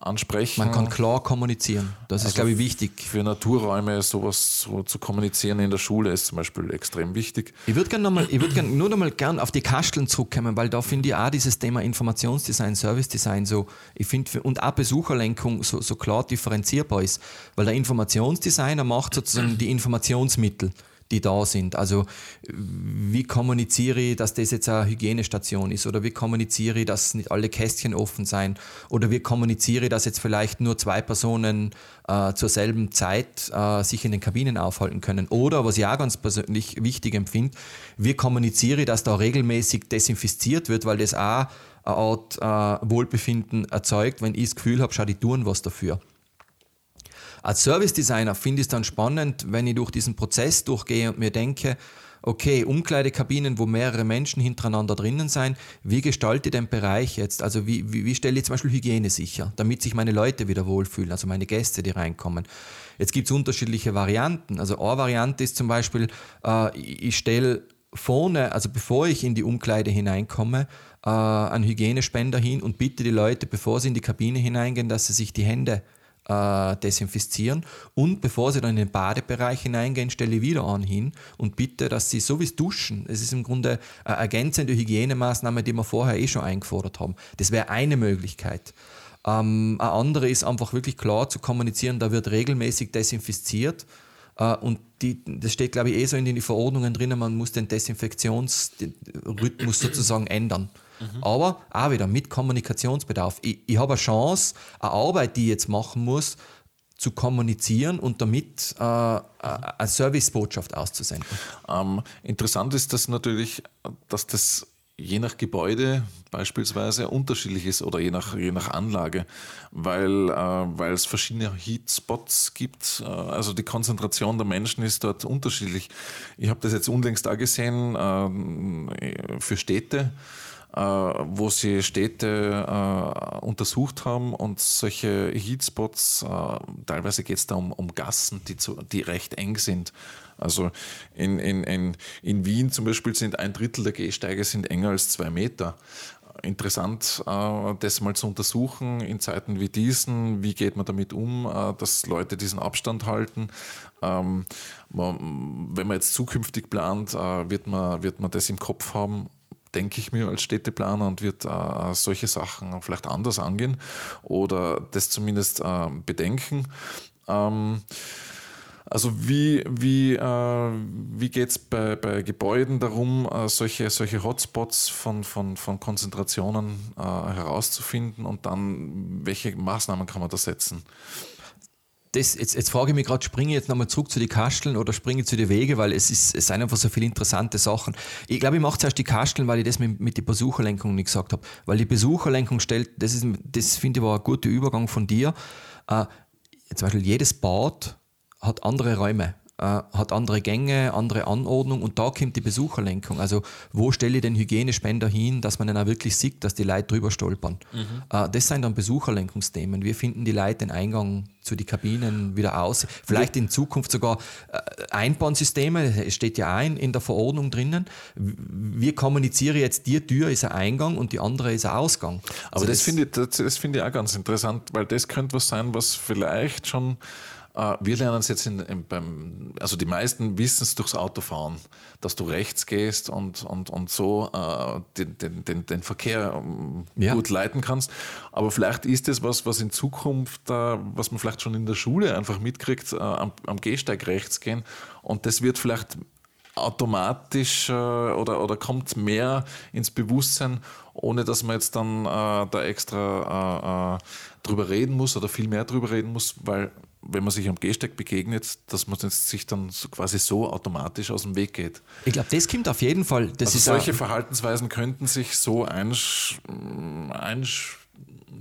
ansprechen. Man kann klar kommunizieren. Das also ist, glaube ich, wichtig. Für Naturräume sowas so zu kommunizieren in der Schule ist zum Beispiel extrem wichtig. Ich würde gerne würd gern, nur noch mal gern auf die Kasteln zurückkommen, weil da finde ich auch dieses Thema Informationsdesign, Servicedesign so, ich finde, und auch Besucherlenkung so, so klar differenzierbar ist, weil der Informationsdesigner macht sozusagen die Informationsmittel die da sind. Also wie kommuniziere ich, dass das jetzt eine Hygienestation ist oder wie kommuniziere ich, dass nicht alle Kästchen offen sein oder wie kommuniziere ich, dass jetzt vielleicht nur zwei Personen äh, zur selben Zeit äh, sich in den Kabinen aufhalten können. Oder, was ich auch ganz persönlich wichtig empfinde, wie kommuniziere ich, dass da regelmäßig desinfiziert wird, weil das auch eine Art äh, Wohlbefinden erzeugt, wenn ich das Gefühl habe, schau, die tun was dafür. Als Service Designer finde ich es dann spannend, wenn ich durch diesen Prozess durchgehe und mir denke, okay, Umkleidekabinen, wo mehrere Menschen hintereinander drinnen sein, wie gestalte ich den Bereich jetzt? Also wie, wie, wie stelle ich zum Beispiel Hygiene sicher, damit sich meine Leute wieder wohlfühlen, also meine Gäste, die reinkommen. Jetzt gibt es unterschiedliche Varianten. Also eine Variante ist zum Beispiel, äh, ich stelle vorne, also bevor ich in die Umkleide hineinkomme, äh, einen Hygienespender hin und bitte die Leute, bevor sie in die Kabine hineingehen, dass sie sich die Hände äh, desinfizieren. Und bevor sie dann in den Badebereich hineingehen, stelle ich wieder an hin und bitte, dass sie so wie es Duschen, es ist im Grunde eine ergänzende Hygienemaßnahme, die wir vorher eh schon eingefordert haben. Das wäre eine Möglichkeit. Ähm, eine andere ist einfach wirklich klar zu kommunizieren, da wird regelmäßig desinfiziert. Uh, und die, das steht, glaube ich, eh so in den Verordnungen drin, man muss den Desinfektionsrhythmus sozusagen ändern. Mhm. Aber auch wieder mit Kommunikationsbedarf. Ich, ich habe eine Chance, eine Arbeit, die ich jetzt machen muss, zu kommunizieren und damit äh, äh eine Servicebotschaft auszusenden. Ähm, interessant ist das natürlich, dass das je nach Gebäude beispielsweise unterschiedlich ist oder je nach, je nach Anlage, weil, äh, es verschiedene Heatspots gibt. Äh, also die Konzentration der Menschen ist dort unterschiedlich. Ich habe das jetzt unlängst da gesehen äh, für Städte wo sie Städte äh, untersucht haben und solche Heatspots, äh, teilweise geht es da um, um Gassen, die, zu, die recht eng sind. Also in, in, in, in Wien zum Beispiel sind ein Drittel der Gehsteige sind enger als zwei Meter interessant, das mal zu untersuchen in Zeiten wie diesen. Wie geht man damit um, dass Leute diesen Abstand halten? Ähm, wenn man jetzt zukünftig plant, wird man, wird man das im Kopf haben denke ich mir als Städteplaner und wird äh, solche Sachen vielleicht anders angehen oder das zumindest äh, bedenken. Ähm, also wie, wie, äh, wie geht es bei, bei Gebäuden darum, äh, solche, solche Hotspots von, von, von Konzentrationen äh, herauszufinden und dann welche Maßnahmen kann man da setzen? Das, jetzt, jetzt frage ich mich gerade, springe ich jetzt nochmal zurück zu den Kasteln oder springe ich zu den Wege, weil es, ist, es sind einfach so viele interessante Sachen. Ich glaube, ich mache zuerst die Kasteln, weil ich das mit, mit der Besucherlenkung nicht gesagt habe. Weil die Besucherlenkung stellt, das, das finde ich war ein guter Übergang von dir. Äh, zum Beispiel jedes Bad hat andere Räume. Äh, hat andere Gänge, andere Anordnung und da kommt die Besucherlenkung. Also wo stelle ich den Hygienespender hin, dass man dann auch wirklich sieht, dass die Leute drüber stolpern. Mhm. Äh, das sind dann Besucherlenkungsthemen. Wir finden die Leute den Eingang zu den Kabinen wieder aus. Vielleicht in Zukunft sogar äh, Einbahnsysteme, es steht ja ein in der Verordnung drinnen. Wir kommunizieren jetzt, die Tür ist ein Eingang und die andere ist ein Ausgang. Also Aber das, das finde ich, das, das find ich auch ganz interessant, weil das könnte was sein, was vielleicht schon wir lernen es jetzt in, in, beim, also die meisten wissen es durchs Autofahren, dass du rechts gehst und, und, und so äh, den, den, den, Verkehr ähm, ja. gut leiten kannst. Aber vielleicht ist es was, was in Zukunft, äh, was man vielleicht schon in der Schule einfach mitkriegt, äh, am, am Gehsteig rechts gehen. Und das wird vielleicht automatisch äh, oder, oder kommt mehr ins Bewusstsein, ohne dass man jetzt dann äh, da extra äh, äh drüber reden muss oder viel mehr drüber reden muss, weil wenn man sich am Gehsteig begegnet, dass man sich dann so quasi so automatisch aus dem Weg geht. Ich glaube, das kommt auf jeden Fall. Also solche Verhaltensweisen könnten sich so einsch,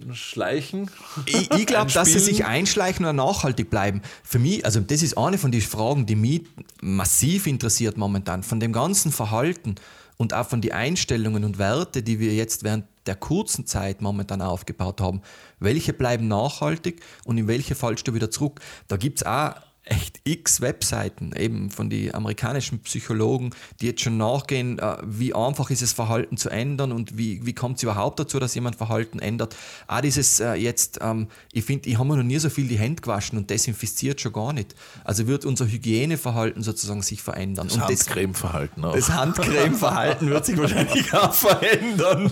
einschleichen. Ich, ich glaube, dass sie sich einschleichen oder nachhaltig bleiben. Für mich, also das ist eine von den Fragen, die mich massiv interessiert momentan. Von dem ganzen Verhalten und auch von den Einstellungen und Werte, die wir jetzt während der kurzen Zeit momentan aufgebaut haben, welche bleiben nachhaltig und in welche fallst du wieder zurück. Da gibt es auch echt x Webseiten, eben von den amerikanischen Psychologen, die jetzt schon nachgehen, äh, wie einfach ist es, Verhalten zu ändern und wie, wie kommt es überhaupt dazu, dass jemand Verhalten ändert. Auch dieses äh, jetzt, ähm, ich finde, ich habe mir noch nie so viel die Hände gewaschen und desinfiziert schon gar nicht. Also wird unser Hygieneverhalten sozusagen sich verändern. Das Handcremeverhalten auch. Das Handcremeverhalten wird sich wahrscheinlich auch verändern.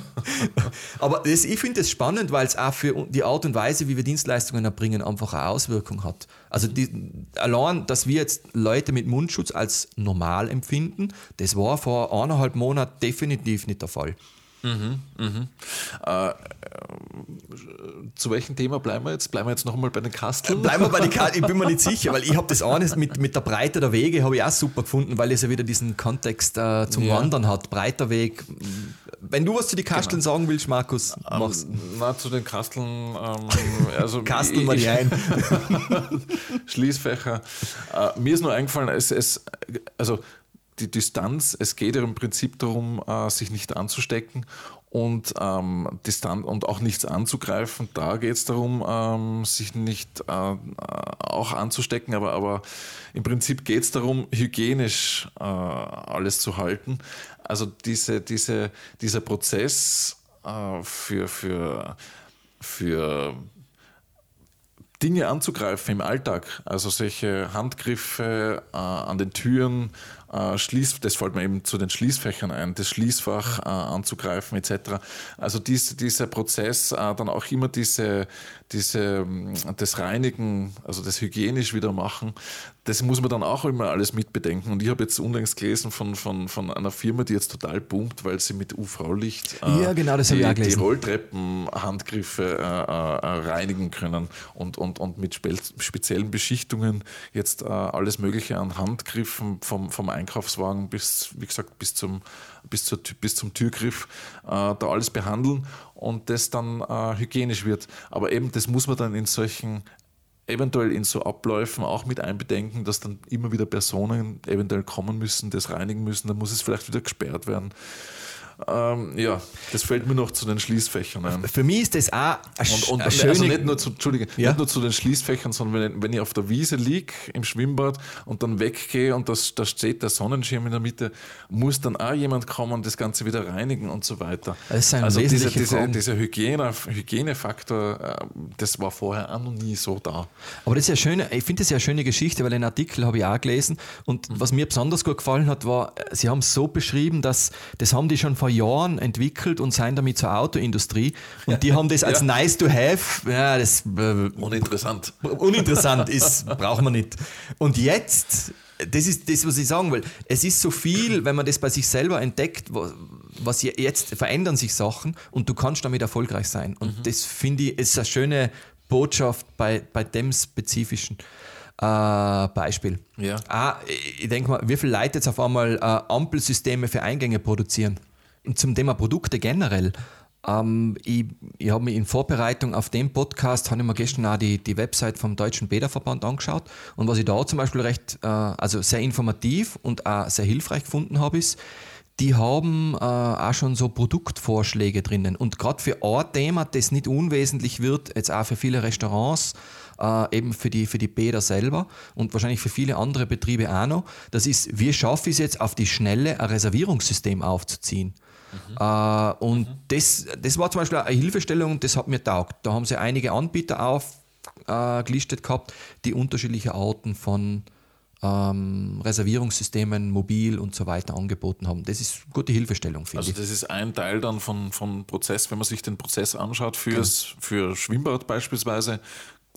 Aber das, ich finde es spannend, weil es auch für die Art und Weise, wie wir Dienstleistungen erbringen, einfach eine Auswirkung hat. Also die, allein, dass wir jetzt Leute mit Mundschutz als normal empfinden, das war vor eineinhalb Monaten definitiv nicht der Fall. Mhm, mhm. Äh, zu welchem Thema bleiben wir jetzt? Bleiben wir jetzt nochmal bei den Kasteln? Bleiben wir bei den Kasteln, ich bin mir nicht sicher, weil ich habe das eine mit, mit der Breite der Wege habe ich auch super gefunden, weil es ja wieder diesen Kontext äh, zum ja. Wandern hat. Breiter Weg. Wenn du was zu den Kasteln genau. sagen willst, Markus, ähm, mach's. Na, zu den Kasteln, ähm, also Kasteln mal die ein. Schließfächer. Äh, mir ist nur eingefallen, es, es also die Distanz, es geht ja im Prinzip darum, äh, sich nicht anzustecken und, ähm, Distanz, und auch nichts anzugreifen. Da geht es darum, ähm, sich nicht äh, auch anzustecken, aber, aber im Prinzip geht es darum, hygienisch äh, alles zu halten. Also diese, diese, dieser Prozess äh, für, für, für Dinge anzugreifen im Alltag, also solche Handgriffe äh, an den Türen, äh, Schließ, das fällt mir eben zu den Schließfächern ein, das Schließfach äh, anzugreifen etc. Also dies, dieser Prozess, äh, dann auch immer diese, diese, das Reinigen, also das hygienisch wieder machen, das muss man dann auch immer alles mitbedenken. Und ich habe jetzt unlängst gelesen von, von, von einer Firma, die jetzt total pumpt, weil sie mit UV-Licht äh, ja, genau, die, die Rolltreppenhandgriffe äh, äh, reinigen können und, und, und mit spe speziellen Beschichtungen jetzt alles Mögliche an Handgriffen vom, vom Einkaufswagen bis, wie gesagt, bis zum, bis zur, bis zum Türgriff da alles behandeln und das dann äh, hygienisch wird. Aber eben, das muss man dann in solchen, eventuell in so Abläufen auch mit einbedenken, dass dann immer wieder Personen eventuell kommen müssen, das reinigen müssen, dann muss es vielleicht wieder gesperrt werden. Ähm, ja, das fällt mir noch zu den Schließfächern ein. Für mich ist das auch und, und also nicht nur, zu, Entschuldige, ja? nicht nur zu den Schließfächern, sondern wenn, wenn ich auf der Wiese liege im Schwimmbad und dann weggehe und das, da steht der Sonnenschirm in der Mitte, muss dann auch jemand kommen und das Ganze wieder reinigen und so weiter. also dieser diese, diese Hygiene, Hygienefaktor, äh, das war vorher auch noch nie so da. Aber das ist ja schöne, ich finde das ja eine schöne Geschichte, weil den Artikel habe ich auch gelesen und mhm. was mir besonders gut gefallen hat, war, sie haben es so beschrieben, dass das haben die schon vor Jahren entwickelt und sind damit zur Autoindustrie. Und die haben das als ja. nice to have. Ja, das, äh, uninteressant. Uninteressant ist, brauchen wir nicht. Und jetzt, das ist das, was ich sagen will. Es ist so viel, wenn man das bei sich selber entdeckt, was jetzt verändern sich Sachen und du kannst damit erfolgreich sein. Und mhm. das finde ich, ist eine schöne Botschaft bei, bei dem spezifischen. Äh, Beispiel. Ja. Ah, ich denke mal, wie viele Leute jetzt auf einmal äh, Ampelsysteme für Eingänge produzieren? Zum Thema Produkte generell. Ähm, ich ich habe mich in Vorbereitung auf den Podcast, habe ich mir gestern auch die, die Website vom Deutschen Bäderverband angeschaut. Und was ich da zum Beispiel recht, äh, also sehr informativ und auch sehr hilfreich gefunden habe, ist, die haben äh, auch schon so Produktvorschläge drinnen. Und gerade für ein Thema, das nicht unwesentlich wird, jetzt auch für viele Restaurants, äh, eben für die, für die Bäder selber und wahrscheinlich für viele andere Betriebe auch noch, das ist, wie schaffe ich es jetzt auf die Schnelle, ein Reservierungssystem aufzuziehen. Mhm. Äh, und mhm. das, das war zum Beispiel eine Hilfestellung, das hat mir taugt. Da haben sie einige Anbieter aufgelistet äh, gehabt, die unterschiedliche Arten von ähm, Reservierungssystemen, mobil und so weiter angeboten haben. Das ist eine gute Hilfestellung, finde also ich. Also das ist ein Teil dann von, von Prozess, wenn man sich den Prozess anschaut, fürs, genau. für Schwimmbad beispielsweise,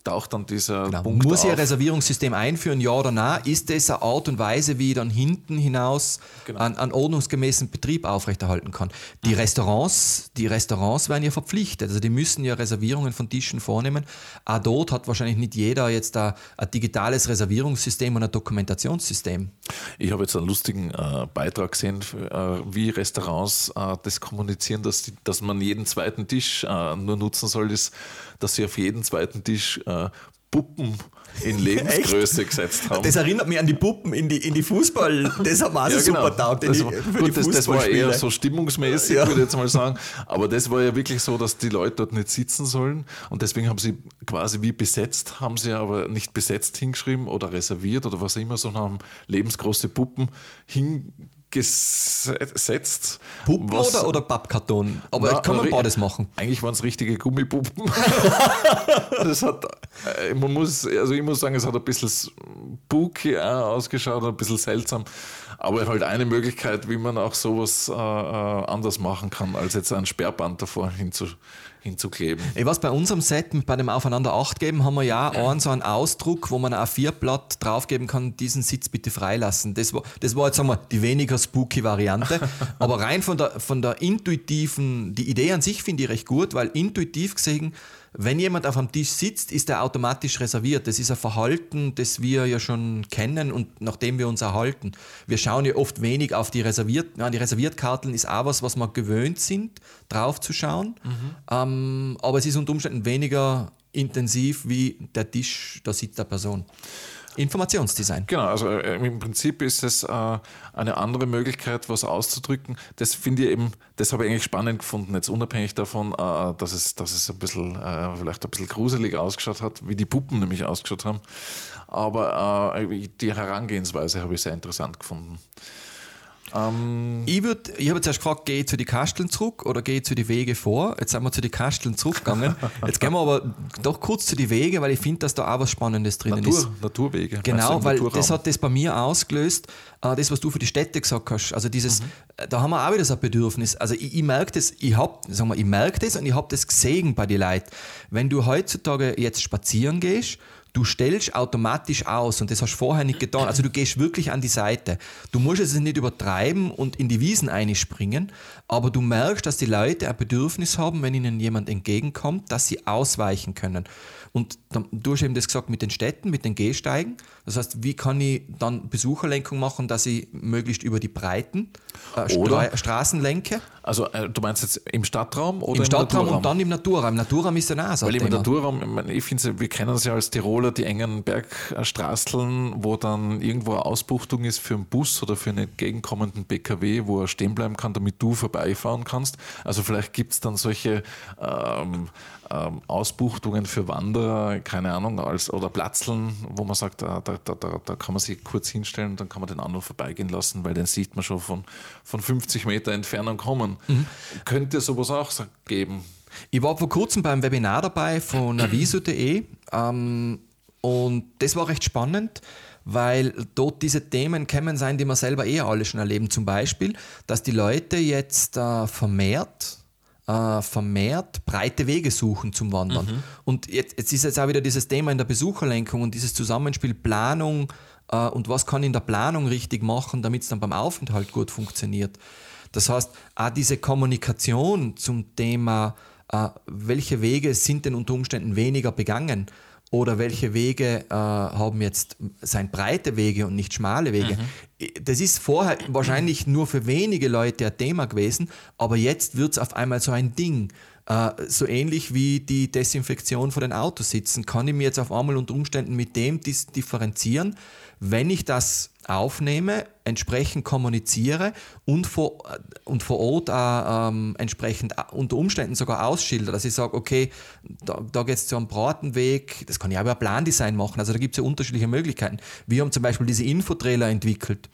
taucht dann dieser genau. Punkt Muss ich ein Reservierungssystem einführen, ja oder nein? Ist das eine Art und Weise, wie ich dann hinten hinaus genau. einen, einen, ordnungsgemäßen Betrieb aufrechterhalten kann? Die mhm. Restaurants, die Restaurants werden ja verpflichtet, also die müssen ja Reservierungen von Tischen vornehmen. Auch dort hat wahrscheinlich nicht jeder jetzt ein, ein digitales Reservierungssystem und ein Dokumentationssystem. Ich habe jetzt einen lustigen äh, Beitrag gesehen, äh, wie Restaurants äh, das kommunizieren, dass, die, dass man jeden zweiten Tisch äh, nur nutzen soll, ist dass sie auf jeden zweiten Tisch äh, Puppen in Lebensgröße gesetzt haben. Das erinnert mich an die Puppen in die, in die Fußball. Das haben wir auch ja, genau. super taugt. Gut, das, das, war eher so stimmungsmäßig, ja. würde ich jetzt mal sagen. Aber das war ja wirklich so, dass die Leute dort nicht sitzen sollen. Und deswegen haben sie quasi wie besetzt, haben sie aber nicht besetzt hingeschrieben oder reserviert oder was immer, sondern haben lebensgroße Puppen hingeschrieben gesetzt. Puppen was, oder, oder Pappkarton? Aber na, ich kann man beides machen. Eigentlich waren es richtige Gummipuppen. das hat, äh, man muss, also ich muss sagen, es hat ein bisschen spooky ausgeschaut, ein bisschen seltsam. Aber halt eine Möglichkeit, wie man auch sowas äh, äh anders machen kann, als jetzt ein Sperrband davor hinzu, hinzukleben. Ich weiß, bei unserem Set, bei dem Aufeinander 8 geben, haben wir ja einen so einen Ausdruck, wo man ein A4-Blatt draufgeben kann, diesen Sitz bitte freilassen. Das war, das war jetzt sagen wir, die weniger spooky Variante. Aber rein von der, von der intuitiven, die Idee an sich finde ich recht gut, weil intuitiv gesehen, wenn jemand auf einem Tisch sitzt, ist er automatisch reserviert. Das ist ein Verhalten, das wir ja schon kennen und nachdem wir uns erhalten. Wir schauen ja oft wenig auf die Reserviert, ja, die Reserviertkarteln ist auch was, was wir gewöhnt sind, drauf zu schauen. Mhm. Ähm, aber es ist unter Umständen weniger intensiv wie der Tisch, da sitzt der Person. Informationsdesign. Genau, also äh, im Prinzip ist es äh, eine andere Möglichkeit, was auszudrücken. Das finde ich eben, das habe ich eigentlich spannend gefunden, jetzt unabhängig davon, äh, dass, es, dass es ein bisschen, vielleicht ein bisschen gruselig ausgeschaut hat, wie die Puppen nämlich ausgeschaut haben. Aber die Herangehensweise habe ich sehr interessant gefunden. Ähm ich würd, ich habe zuerst gefragt, gehe ich zu den Kasteln zurück oder gehe ich zu den Wege vor? Jetzt sind wir zu den Kasteln zurückgegangen. Jetzt gehen wir aber doch kurz zu den Wege, weil ich finde, dass da auch was Spannendes drin Natur, ist. Naturwege. Genau, weil das hat das bei mir ausgelöst, äh, das, was du für die Städte gesagt hast. Also dieses, mhm. Äh, da haben wir auch wieder so ein Bedürfnis. Also ich, ich merke das, ich habe, sagen wir, ich merke das und ich habe das gesehen bei den Leuten. Wenn du heutzutage jetzt spazieren gehst du stellst automatisch aus und das hast du vorher nicht getan. Also du gehst wirklich an die Seite. Du musst es nicht übertreiben und in die Wiesen einspringen, aber du merkst, dass die Leute ein Bedürfnis haben, wenn ihnen jemand entgegenkommt, dass sie ausweichen können. Und dann, du hast eben das gesagt mit den Städten, mit den Gehsteigen. Das heißt, wie kann ich dann Besucherlenkung machen, dass ich möglichst über die breiten äh, Stra Straßen lenke? Also äh, du meinst jetzt im Stadtraum oder im Stadtraum und dann im Naturraum. Im Naturraum ist ja auch so Weil im Naturraum, ich finde, wir kennen es ja als Tiroler, die engen Bergstraßeln, wo dann irgendwo eine Ausbuchtung ist für einen Bus oder für einen entgegenkommenden PKW, wo er stehen bleiben kann, damit du vorbeifahren kannst. Also vielleicht gibt es dann solche ähm, ähm, Ausbuchtungen für Wanderer, keine Ahnung, als, oder Platzeln, wo man sagt, da, da, da, da kann man sich kurz hinstellen und dann kann man den anderen vorbeigehen lassen, weil den sieht man schon von, von 50 Meter Entfernung kommen. Mhm. Könnte sowas auch geben? Ich war vor kurzem beim Webinar dabei von aviso.de ähm, und das war recht spannend weil dort diese Themen kämen sein, die wir selber eh alle schon erleben. Zum Beispiel, dass die Leute jetzt äh, vermehrt äh, vermehrt breite Wege suchen zum Wandern. Mhm. Und jetzt, jetzt, ist jetzt auch wieder dieses Thema in der Besucherlenkung und dieses Zusammenspiel Planung äh, und was kann in der Planung richtig machen, damit es dann beim Aufenthalt gut funktioniert. Das heißt, auch diese Kommunikation zum Thema, äh, welche Wege sind denn unter Umständen weniger begangen oder welche Wege äh, haben jetzt, sein breite Wege und nicht schmale Wege. Mhm. Das ist vorher wahrscheinlich nur für wenige Leute ein Thema gewesen, aber jetzt wird es auf einmal so ein Ding. Äh, so ähnlich wie die Desinfektion vor den Autositzen, kann ich mir jetzt auf einmal unter Umständen mit dem differenzieren, wenn ich das aufnehme, entsprechend kommuniziere und vor, und vor Ort auch, ähm, entsprechend unter Umständen sogar ausschilder, dass ich sage, okay, da, da geht es zu einem Bratenweg, das kann ich auch über Plandesign machen, also da gibt es ja unterschiedliche Möglichkeiten. Wir haben zum Beispiel diese Infotrailer entwickelt,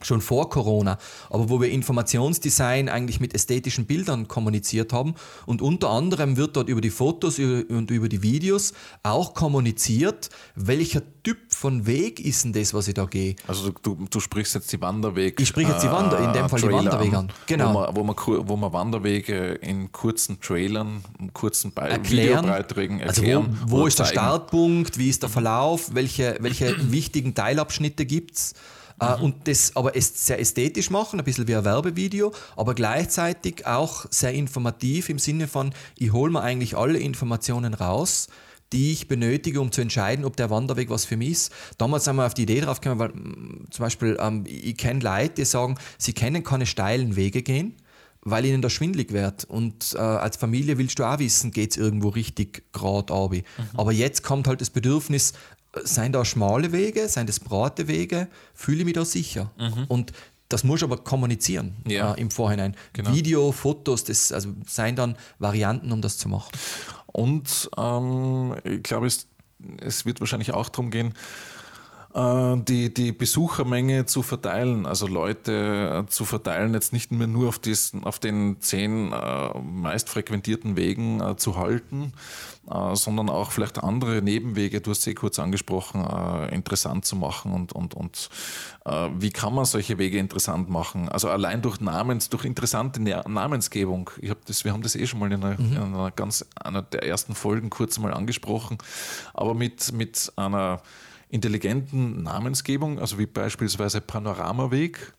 schon vor Corona, aber wo wir Informationsdesign eigentlich mit ästhetischen Bildern kommuniziert haben. Und unter anderem wird dort über die Fotos und über die Videos auch kommuniziert, welcher Typ von Weg ist denn das, was ich da gehe. Also du, du sprichst jetzt die Wanderwege. Ich spreche jetzt die Wander, in dem Fall Trailer die Wanderwege an. Genau. Wo man, wo, man, wo man Wanderwege in kurzen Trailern, kurzen Be erklären, Videobeiträgen erklären. Also wo, wo ist zeigen. der Startpunkt, wie ist der Verlauf, welche, welche wichtigen Teilabschnitte gibt es? Äh, mhm. und das aber sehr ästhetisch machen, ein bisschen wie ein Werbevideo, aber gleichzeitig auch sehr informativ im Sinne von, ich hole mir eigentlich alle Informationen raus, die ich benötige, um zu entscheiden, ob der Wanderweg was für mich ist. Damals sind wir auf die Idee drauf gekommen, weil mm, zum Beispiel ähm, ich kenne Leute, die sagen, sie können keine steilen Wege gehen, weil ihnen das schwindlig wird. Und äh, als Familie willst du auch wissen, geht es irgendwo richtig gerade Mhm. Aber jetzt kommt halt das Bedürfnis, seien da schmale Wege, seien das breite Wege, fühle ich mich da sicher. Mhm. Und das muss aber kommunizieren ja. äh, im Vorhinein. Genau. Video, Fotos, das also seien dann Varianten, um das zu machen. Und ähm, ich glaube, es, es wird wahrscheinlich auch darum gehen, die, die Besuchermenge zu verteilen, also Leute äh, zu verteilen, jetzt nicht mehr nur auf, diesen, auf den zehn äh, meist frequentierten Wegen äh, zu halten, äh, sondern auch vielleicht andere Nebenwege, du hast sie kurz angesprochen, äh, interessant zu machen und, und, und wie kann man solche Wege interessant machen? Also allein durch Namens, durch interessante Namensgebung. Ich hab das, wir haben das eh schon mal in einer, mhm. in einer ganz einer der ersten Folgen kurz mal angesprochen, aber mit, mit einer intelligenten Namensgebung, also wie beispielsweise Panoramaweg,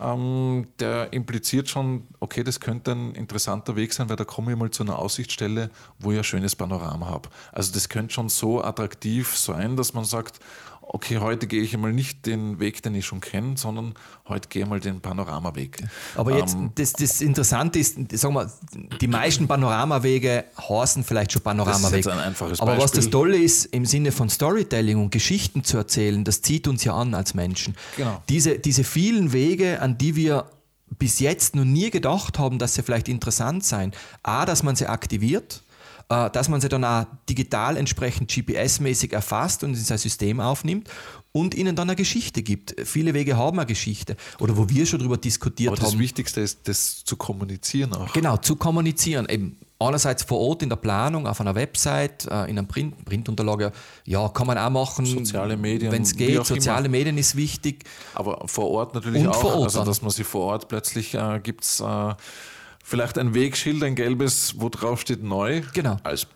ähm, der impliziert schon, okay, das könnte ein interessanter Weg sein, weil da komme ich mal zu einer Aussichtsstelle, wo ich ein schönes Panorama habe. Also das könnte schon so attraktiv sein, dass man sagt, okay, heute gehe ich einmal nicht den Weg, den ich schon kenne, sondern heute gehe ich mal den Panoramaweg. Aber jetzt, ähm, das, das Interessante ist, sagen wir, die meisten Panoramawege heißen vielleicht schon Panoramaweg. Das ist ein einfaches Aber was das Tolle ist, im Sinne von Storytelling und Geschichten zu erzählen, das zieht uns ja an als Menschen. Genau. Diese, diese vielen Wege, an die wir bis jetzt noch nie gedacht haben, dass sie vielleicht interessant sein. A, dass man sie aktiviert, dass man sie dann auch digital entsprechend GPS-mäßig erfasst und in sein System aufnimmt und ihnen dann eine Geschichte gibt. Viele Wege haben eine Geschichte oder wo wir schon darüber diskutiert Aber haben. Das Wichtigste ist, das zu kommunizieren auch. Genau, zu kommunizieren. Eben einerseits vor Ort in der Planung, auf einer Website, äh, in einer Print, Printunterlage, ja, kann man auch machen. Soziale Medien. Wenn es geht, soziale immer. Medien ist wichtig. Aber vor Ort natürlich und auch. Vor Ort also, dass man sie vor Ort plötzlich äh, gibt es. Äh, Vielleicht ein Wegschild, ein gelbes, wo drauf steht neu. Genau. Als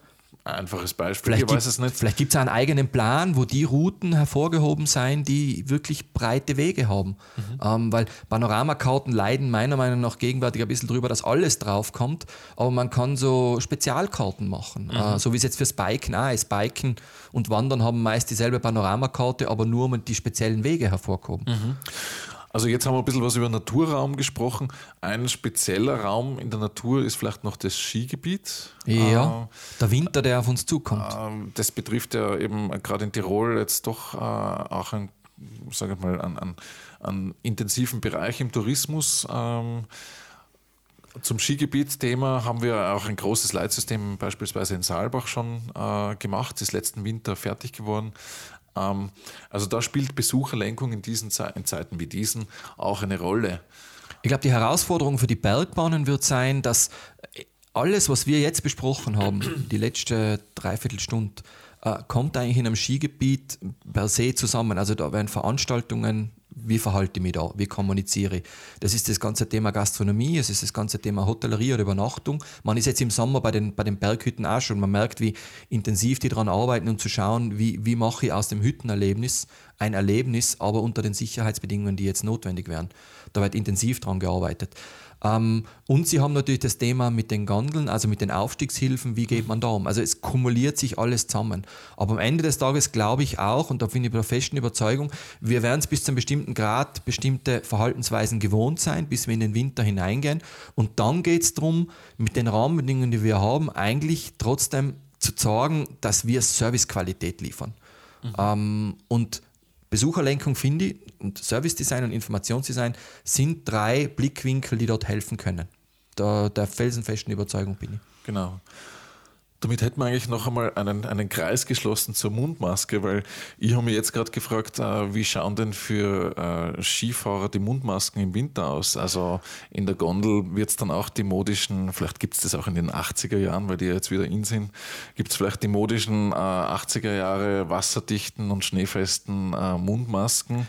einfaches Beispiel. Vielleicht ich weiß es nicht. Vielleicht gibt es einen eigenen Plan, wo die Routen hervorgehoben sein, die wirklich breite Wege haben. Mhm. Ähm, weil Panoramakarten leiden meiner Meinung nach gegenwärtig ein bisschen drüber, dass alles draufkommt. Aber man kann so Spezialkarten machen. Mhm. Äh, so wie es jetzt fürs Biken auch ist. Biken und Wandern haben meist dieselbe Panoramakarte, aber nur mit die speziellen Wege hervorgehoben. Mhm. Also jetzt haben wir ein bisschen was über Naturraum gesprochen. Ein spezieller Raum in der Natur ist vielleicht noch das Skigebiet. Ja, äh, der Winter, der auf uns zukommt. Äh, das betrifft ja eben gerade in Tirol jetzt doch äh, auch einen, sage ich mal, einen, einen, einen, intensiven Bereich im Tourismus. Ähm, zum Skigebietsthema haben wir auch ein großes Leitsystem beispielsweise in Saalbach schon äh, gemacht, ist letzten Winter fertig geworden. Ähm, also da spielt Besucherlenkung in diesen Ze in Zeiten wie diesen auch eine Rolle. Ich glaube, die Herausforderung für die Bergbahnen wird sein, dass alles, was wir jetzt besprochen haben, die letzte Dreiviertelstunde, äh, kommt eigentlich in einem Skigebiet per se zusammen. Also da werden Veranstaltungen wie verhalte ich mich da, wie kommuniziere ich. Das ist das ganze Thema Gastronomie, es ist das ganze Thema Hotellerie oder Übernachtung. Man ist jetzt im Sommer bei den, bei den Berghütten auch schon, man merkt, wie intensiv die daran arbeiten, um zu schauen, wie, wie mache ich aus dem Hüttenerlebnis ein Erlebnis, aber unter den Sicherheitsbedingungen, die jetzt notwendig wären. Da wird intensiv dran gearbeitet. Ähm, und sie haben natürlich das Thema mit den Gondeln, also mit den Aufstiegshilfen, wie geht man da um? Also es kumuliert sich alles zusammen. Aber am Ende des Tages glaube ich auch, und da bin ich der festen Überzeugung, wir werden es bis zu einem bestimmten Grad bestimmte Verhaltensweisen gewohnt sein, bis wir in den Winter hineingehen. Und dann geht es darum, mit den Rahmenbedingungen, die wir haben, eigentlich trotzdem zu sorgen, dass wir Servicequalität liefern. Mhm. Ähm, und Besucherlenkung finde ich und Service Design und Informationsdesign sind drei Blickwinkel, die dort helfen können. Da, der felsenfesten Überzeugung bin ich. Genau. Damit hätten wir eigentlich noch einmal einen, einen Kreis geschlossen zur Mundmaske, weil ich habe mich jetzt gerade gefragt, äh, wie schauen denn für äh, Skifahrer die Mundmasken im Winter aus? Also in der Gondel wird es dann auch die modischen, vielleicht gibt es das auch in den 80er Jahren, weil die jetzt wieder in sind, gibt es vielleicht die modischen äh, 80er Jahre wasserdichten und schneefesten äh, Mundmasken.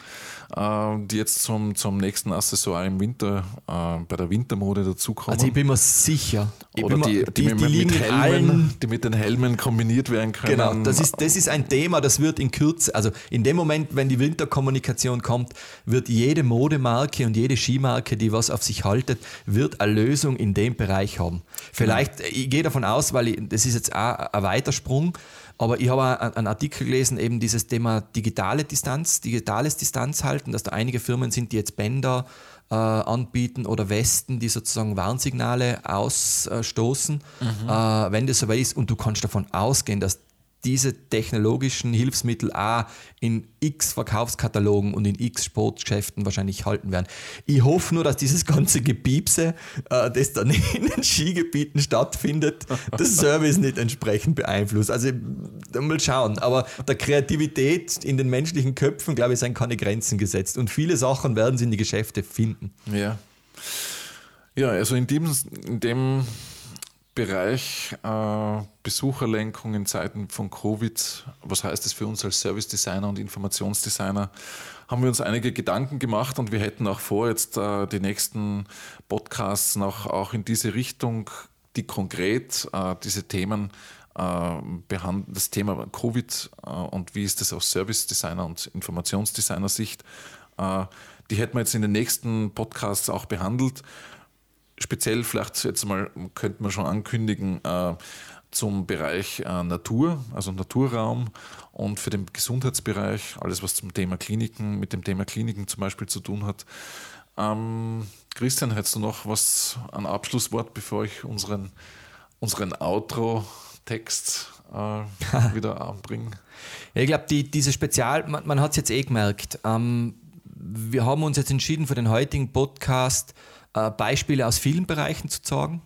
Äh, die jetzt zum, zum nächsten Accessoire im Winter, äh, bei der Wintermode dazukommen. Also ich bin mir sicher. Oder die, die, die, die, mit, mit Helmen, die mit den Helmen kombiniert werden können. Genau, das ist, das ist ein Thema, das wird in Kürze, also in dem Moment, wenn die Winterkommunikation kommt, wird jede Modemarke und jede Skimarke, die was auf sich haltet, wird eine Lösung in dem Bereich haben. Vielleicht, ich gehe davon aus, weil ich, das ist jetzt auch ein Weitersprung, aber ich habe einen Artikel gelesen, eben dieses Thema digitale Distanz, digitales Distanzhalten, dass da einige Firmen sind, die jetzt Bänder äh, anbieten oder Westen, die sozusagen Warnsignale ausstoßen, mhm. äh, wenn das so ist. Und du kannst davon ausgehen, dass diese technologischen Hilfsmittel auch in x Verkaufskatalogen und in x Sportgeschäften wahrscheinlich halten werden. Ich hoffe nur, dass dieses ganze Gepiepse, äh, das dann in den Skigebieten stattfindet, das Service nicht entsprechend beeinflusst. Also mal schauen. Aber der Kreativität in den menschlichen Köpfen, glaube ich, sind keine Grenzen gesetzt. Und viele Sachen werden sie in die Geschäfte finden. Ja. Ja, also in dem, in dem Bereich äh, Besucherlenkung in Zeiten von Covid, was heißt das für uns als Service Designer und Informationsdesigner, haben wir uns einige Gedanken gemacht und wir hätten auch vor, jetzt äh, die nächsten Podcasts noch auch in diese Richtung, die konkret äh, diese Themen äh, behandeln, das Thema Covid äh, und wie ist das aus Service Designer und Informationsdesigner Sicht, äh, die hätten wir jetzt in den nächsten Podcasts auch behandelt speziell vielleicht jetzt mal könnte man schon ankündigen äh, zum Bereich äh, Natur, also Naturraum und für den Gesundheitsbereich, alles was zum Thema Kliniken, mit dem Thema Kliniken zum Beispiel zu tun hat. Ähm, Christian, hättest du noch was an Abschlusswort, bevor ich unseren, unseren Outro-Text äh, wieder anbringe? Ja, ich glaube, die, diese Spezial, man, man hat es jetzt eh gemerkt. Ähm, wir haben uns jetzt entschieden für den heutigen Podcast, äh, Beispiele aus vielen Bereichen zu zeigen,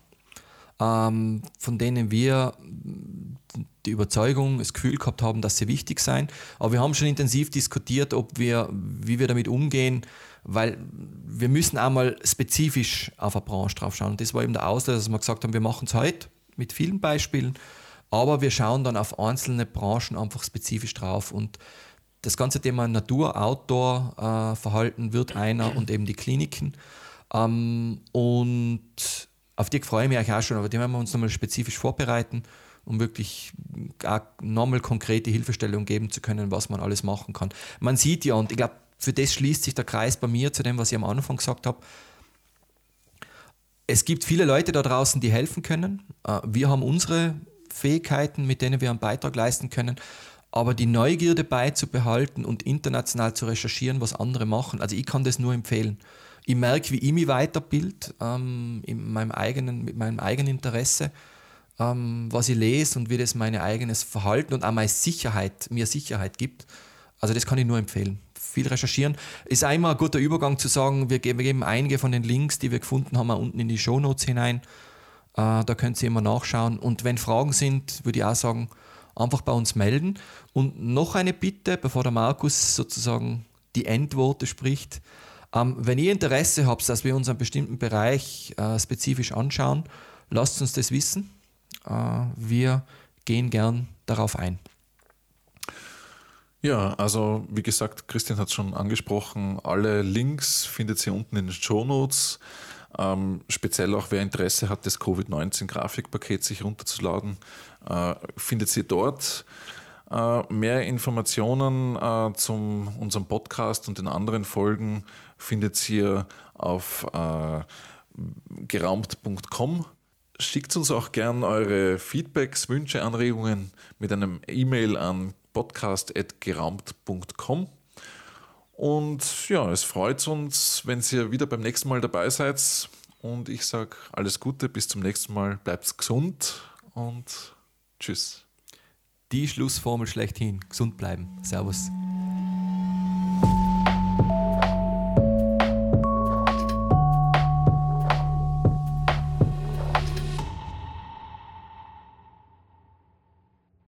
ähm, von denen wir die Überzeugung, das Gefühl gehabt haben, dass sie wichtig sein. Aber wir haben schon intensiv diskutiert, ob wir, wie wir damit umgehen, weil wir müssen einmal spezifisch auf eine Branche drauf schauen. Und das war eben der Auslöser, dass wir gesagt haben, wir machen es heute mit vielen Beispielen, aber wir schauen dann auf einzelne Branchen einfach spezifisch drauf. Und das ganze Thema Natur, Outdoor-Verhalten äh, wird einer und eben die Kliniken. Ähm, und auf die freue ich mich auch schon, aber die werden wir uns nochmal spezifisch vorbereiten, um wirklich nochmal konkrete Hilfestellung geben zu können, was man alles machen kann. Man sieht ja, und ich glaube, für das schließt sich der Kreis bei mir zu dem, was ich am Anfang gesagt habe. Es gibt viele Leute da draußen, die helfen können. Äh, wir haben unsere Fähigkeiten, mit denen wir einen Beitrag leisten können. Aber die Neugierde beizubehalten und international zu recherchieren, was andere machen, also ich kann das nur empfehlen ich merke, wie ich mich weiterbild ähm, in meinem eigenen, mit meinem eigenen Interesse, ähm, was ich lese und wie das mein eigenes Verhalten und auch meine Sicherheit, mir Sicherheit gibt. Also das kann ich nur empfehlen. Viel recherchieren. Ist einmal ein guter Übergang zu sagen, wir geben, wir geben einige von den Links, die wir gefunden haben, unten in die Shownotes hinein. Äh, da könnt ihr immer nachschauen. Und wenn Fragen sind, würde ich auch sagen, einfach bei uns melden. Und noch eine Bitte, bevor der Markus sozusagen die Endworte spricht. Ähm, wenn ihr Interesse habt, dass wir uns einen bestimmten Bereich äh, spezifisch anschauen, lasst uns das wissen. Äh, wir gehen gern darauf ein. Ja, also wie gesagt, Christian hat es schon angesprochen, alle Links findet ihr unten in den Show Notes. Ähm, speziell auch wer Interesse hat, das Covid-19-Grafikpaket sich runterzuladen, äh, findet ihr dort. Äh, mehr Informationen äh, zum unserem Podcast und den anderen Folgen findet ihr auf äh, geraumt.com. Schickt uns auch gern eure Feedbacks, Wünsche, Anregungen mit einem E-Mail an podcast.geraumt.com. Und ja, es freut uns, wenn ihr wieder beim nächsten Mal dabei seid. Und ich sage alles Gute, bis zum nächsten Mal. Bleibt gesund und tschüss. Die Schlussformel schlechthin. Gesund bleiben. Servus.